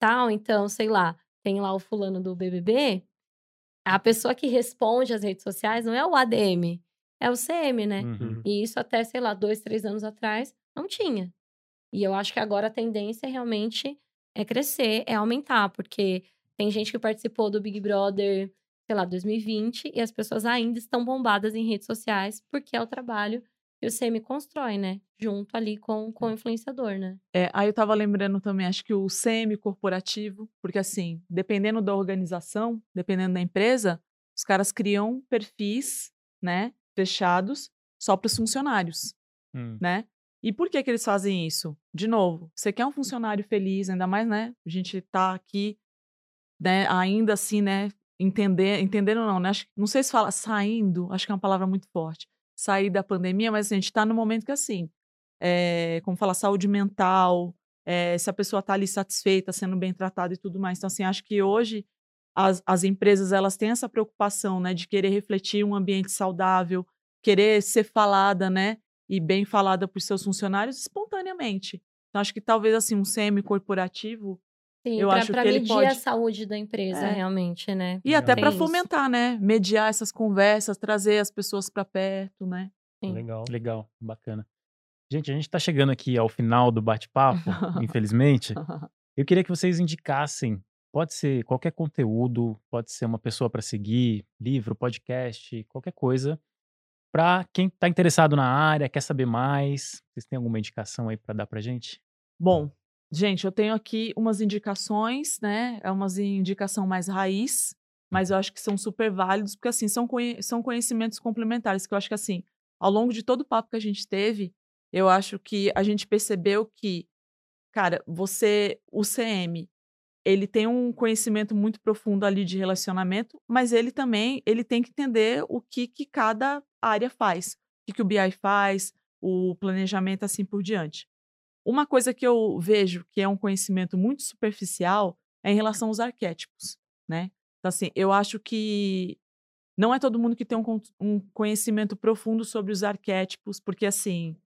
tal, então, sei lá, tem lá o fulano do BBB, a pessoa que responde às redes sociais não é o ADM, é o CM, né? Uhum. E isso até, sei lá, dois, três anos atrás, não tinha. E eu acho que agora a tendência realmente é crescer, é aumentar, porque tem gente que participou do Big Brother, sei lá, 2020, e as pessoas ainda estão bombadas em redes sociais, porque é o trabalho que o CM constrói, né? Junto ali com, com o influenciador, né? É, aí eu tava lembrando também, acho que o CM corporativo, porque assim, dependendo da organização, dependendo da empresa, os caras criam perfis, né? fechados só para os funcionários, Hum. né? E por que que eles fazem isso? De novo, você quer um funcionário feliz, ainda mais, né? A gente tá aqui, né? Ainda assim, né? Entender, entendendo não, né? Acho, não sei se fala saindo, acho que é uma palavra muito forte. Sair da pandemia, mas assim, a gente tá no momento que assim, é, como falar, saúde mental, é, se a pessoa tá ali satisfeita, sendo bem tratada e tudo mais. Então, assim, acho que hoje as, as empresas elas têm essa preocupação, né, de querer refletir um ambiente saudável, querer ser falada, né, e bem falada por seus funcionários espontaneamente. Então, acho que talvez assim um semi corporativo Sim, Eu pra, acho pra que ele medir a pode- saúde da empresa, É. realmente, né? e até para fomentar, né, mediar essas conversas, trazer as pessoas para perto, né. Sim. Legal. Legal, bacana. Gente, a gente está chegando aqui ao final do bate-papo, infelizmente. Eu queria que vocês indicassem, pode ser qualquer conteúdo, pode ser uma pessoa para seguir, livro, podcast, qualquer coisa, para quem está interessado na área, quer saber mais. Vocês têm alguma indicação aí para dar para gente? Bom, gente, eu tenho aqui umas indicações, né? É umas indicação mais raiz, mas eu acho que são super válidos, porque assim, são, conhe- são conhecimentos complementares, que eu acho que assim, ao longo de todo o papo que a gente teve, eu acho que a gente percebeu que, cara, você, o CM, ele tem um conhecimento muito profundo ali de relacionamento, mas ele também, ele tem que entender o que, que cada área faz, o que, o BI faz, o planejamento assim por diante. Uma coisa que eu vejo que é um conhecimento muito superficial é em relação aos arquétipos, né? Então, assim, eu acho que não é todo mundo que tem um, um conhecimento profundo sobre os arquétipos, porque, assim,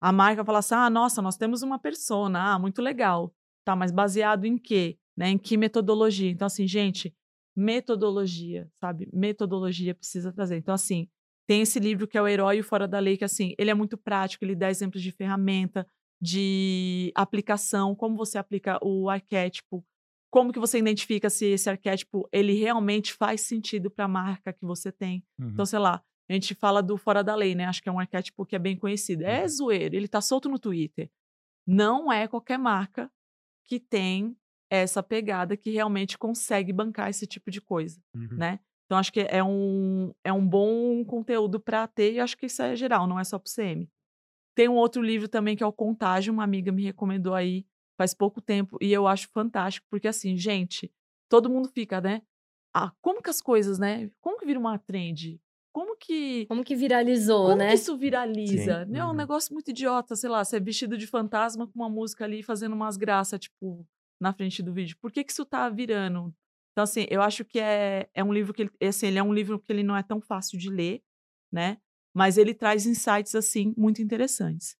a marca fala assim, ah, nossa, nós temos uma persona, ah, muito legal. Tá, mas baseado em quê? Né? Em que metodologia? Então, assim, gente, metodologia, sabe? Metodologia precisa trazer. Então, assim, tem esse livro que é o Herói e o Fora da Lei, que, assim, ele é muito prático, ele dá exemplos de ferramenta, de aplicação, como você aplica o arquétipo, como que você identifica se esse arquétipo ele realmente faz sentido para a marca que você tem. Uhum. Então, sei lá, a gente fala do fora da lei, né? Acho que é um arquétipo que é bem conhecido. É Uhum. zoeiro, ele tá solto no Twitter. Não é qualquer marca que tem essa pegada que realmente consegue bancar esse tipo de coisa, Uhum. né? Então, acho que é um, é um bom conteúdo para ter, e acho que isso é geral, não é só pro CM. Tem um outro livro também que é o Contágio, uma amiga me recomendou aí faz pouco tempo, e eu acho fantástico, porque assim, gente, todo mundo fica, né? Ah, como que as coisas, né? Como que vira uma trend? Como que. Como que viralizou, Como né? que isso viraliza? Sim, Né? É um uhum. negócio muito idiota, sei lá, você é vestido de fantasma com uma música ali fazendo umas graças, tipo, na frente do vídeo. Por que, que isso tá virando? Então, assim, eu acho que é, é um livro que ele, assim, ele é um livro que ele não é tão fácil de ler, né? Mas ele traz insights, assim, muito interessantes.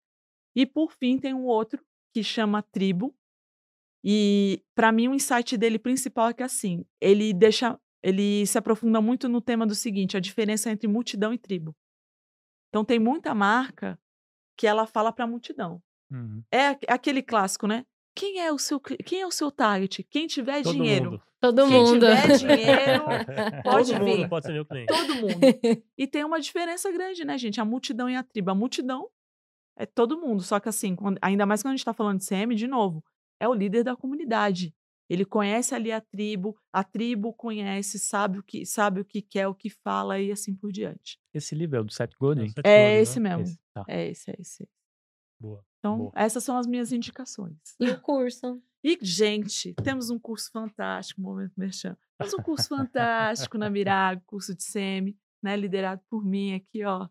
E, por fim, tem um outro que chama Tribo. E, para mim, o insight dele principal é que, assim, ele deixa. Ele se aprofunda muito no tema do seguinte: a diferença entre multidão e tribo. Então, tem muita marca que ela fala para a multidão. Uhum. É aque- aquele clássico, né? Quem é o seu, quem é o seu target? Quem tiver Todo dinheiro. mundo. Todo Quem mundo. tiver dinheiro, pode Todo vir. mundo pode ser meu cliente. Todo mundo. E tem uma diferença grande, né, gente? A multidão e a tribo. A multidão é todo mundo. Só que assim, quando- ainda mais quando a gente está falando de CM, de novo, é o líder da comunidade. Ele conhece ali a tribo, a tribo conhece, sabe o que, sabe o que quer, o que fala e assim por diante. Esse livro é o do Seth Godin? Seth É Godin, esse né? mesmo. Esse, tá. É esse, é esse. Boa. Então, Boa. essas são as minhas indicações. E o curso? E, gente, temos um curso fantástico, Momento Merchan. Temos um curso fantástico na Mirago, curso de SEMI, né, liderado por mim aqui, ó.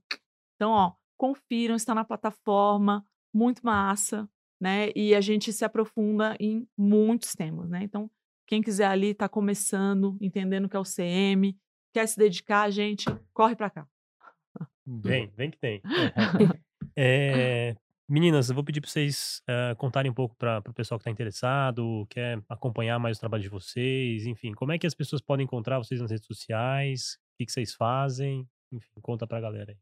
Então, ó, confiram, está na plataforma, muito massa, né? E a gente se aprofunda em muitos temas, né? Então, quem quiser ali, tá começando, entendendo o que é o CM, quer se dedicar, gente, corre para cá. Vem, vem que tem. É, meninas, eu vou pedir para vocês eh, contarem um pouco para o pessoal que está interessado, quer acompanhar mais o trabalho de vocês, enfim, como é que as pessoas podem encontrar vocês nas redes sociais, o que, que vocês fazem, enfim, conta pra galera aí.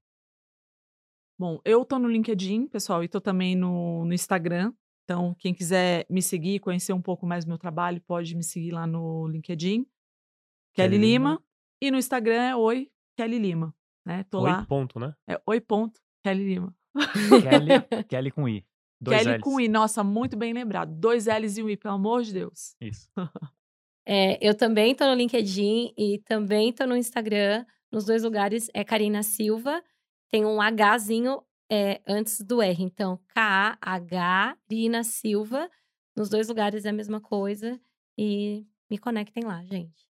Bom, eu tô no LinkedIn, pessoal, e tô também no, no Instagram. Então, quem quiser me seguir, conhecer um pouco mais do meu trabalho, pode me seguir lá no LinkedIn. Kelly, Kelly Lima. Lima. E no Instagram é Oi Kelly Lima. Né? Tô Oi, lá. ponto, né? É Oi ponto Kelly Lima. Kelly, Kelly com I. Dois Kelly Ls. com I. Nossa, muito bem lembrado. Dois L's e um I, pelo amor de Deus. Isso. É, eu também tô no LinkedIn e também tô no Instagram. Nos dois lugares é Karina Silva. tem um Hzinho é, antes do R. Então, K-A-H, Rina Silva. Nos dois lugares é a mesma coisa. E me conectem lá, gente.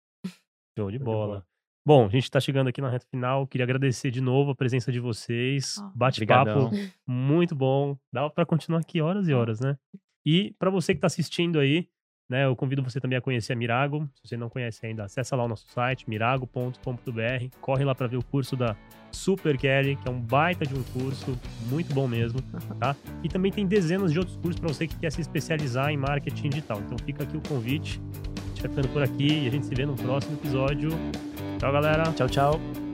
Show de bola. Bom, a gente está chegando aqui na reta final. Queria agradecer de novo a presença de vocês. Ah, Bate-papo muito bom. Dá para continuar aqui horas e horas, né? E para você que está assistindo aí, né, eu convido você também a conhecer a Mirago. Se você não conhece ainda, acessa lá o nosso site, mirago.com.br. Corre lá para ver o curso da Super Kelly, que é um baita de um curso, muito bom mesmo, tá? E também tem dezenas de outros cursos para você que quer se especializar em marketing digital. Então fica aqui o convite. A gente vai ficando por aqui e a gente se vê no próximo episódio. Tchau, galera. Tchau, tchau.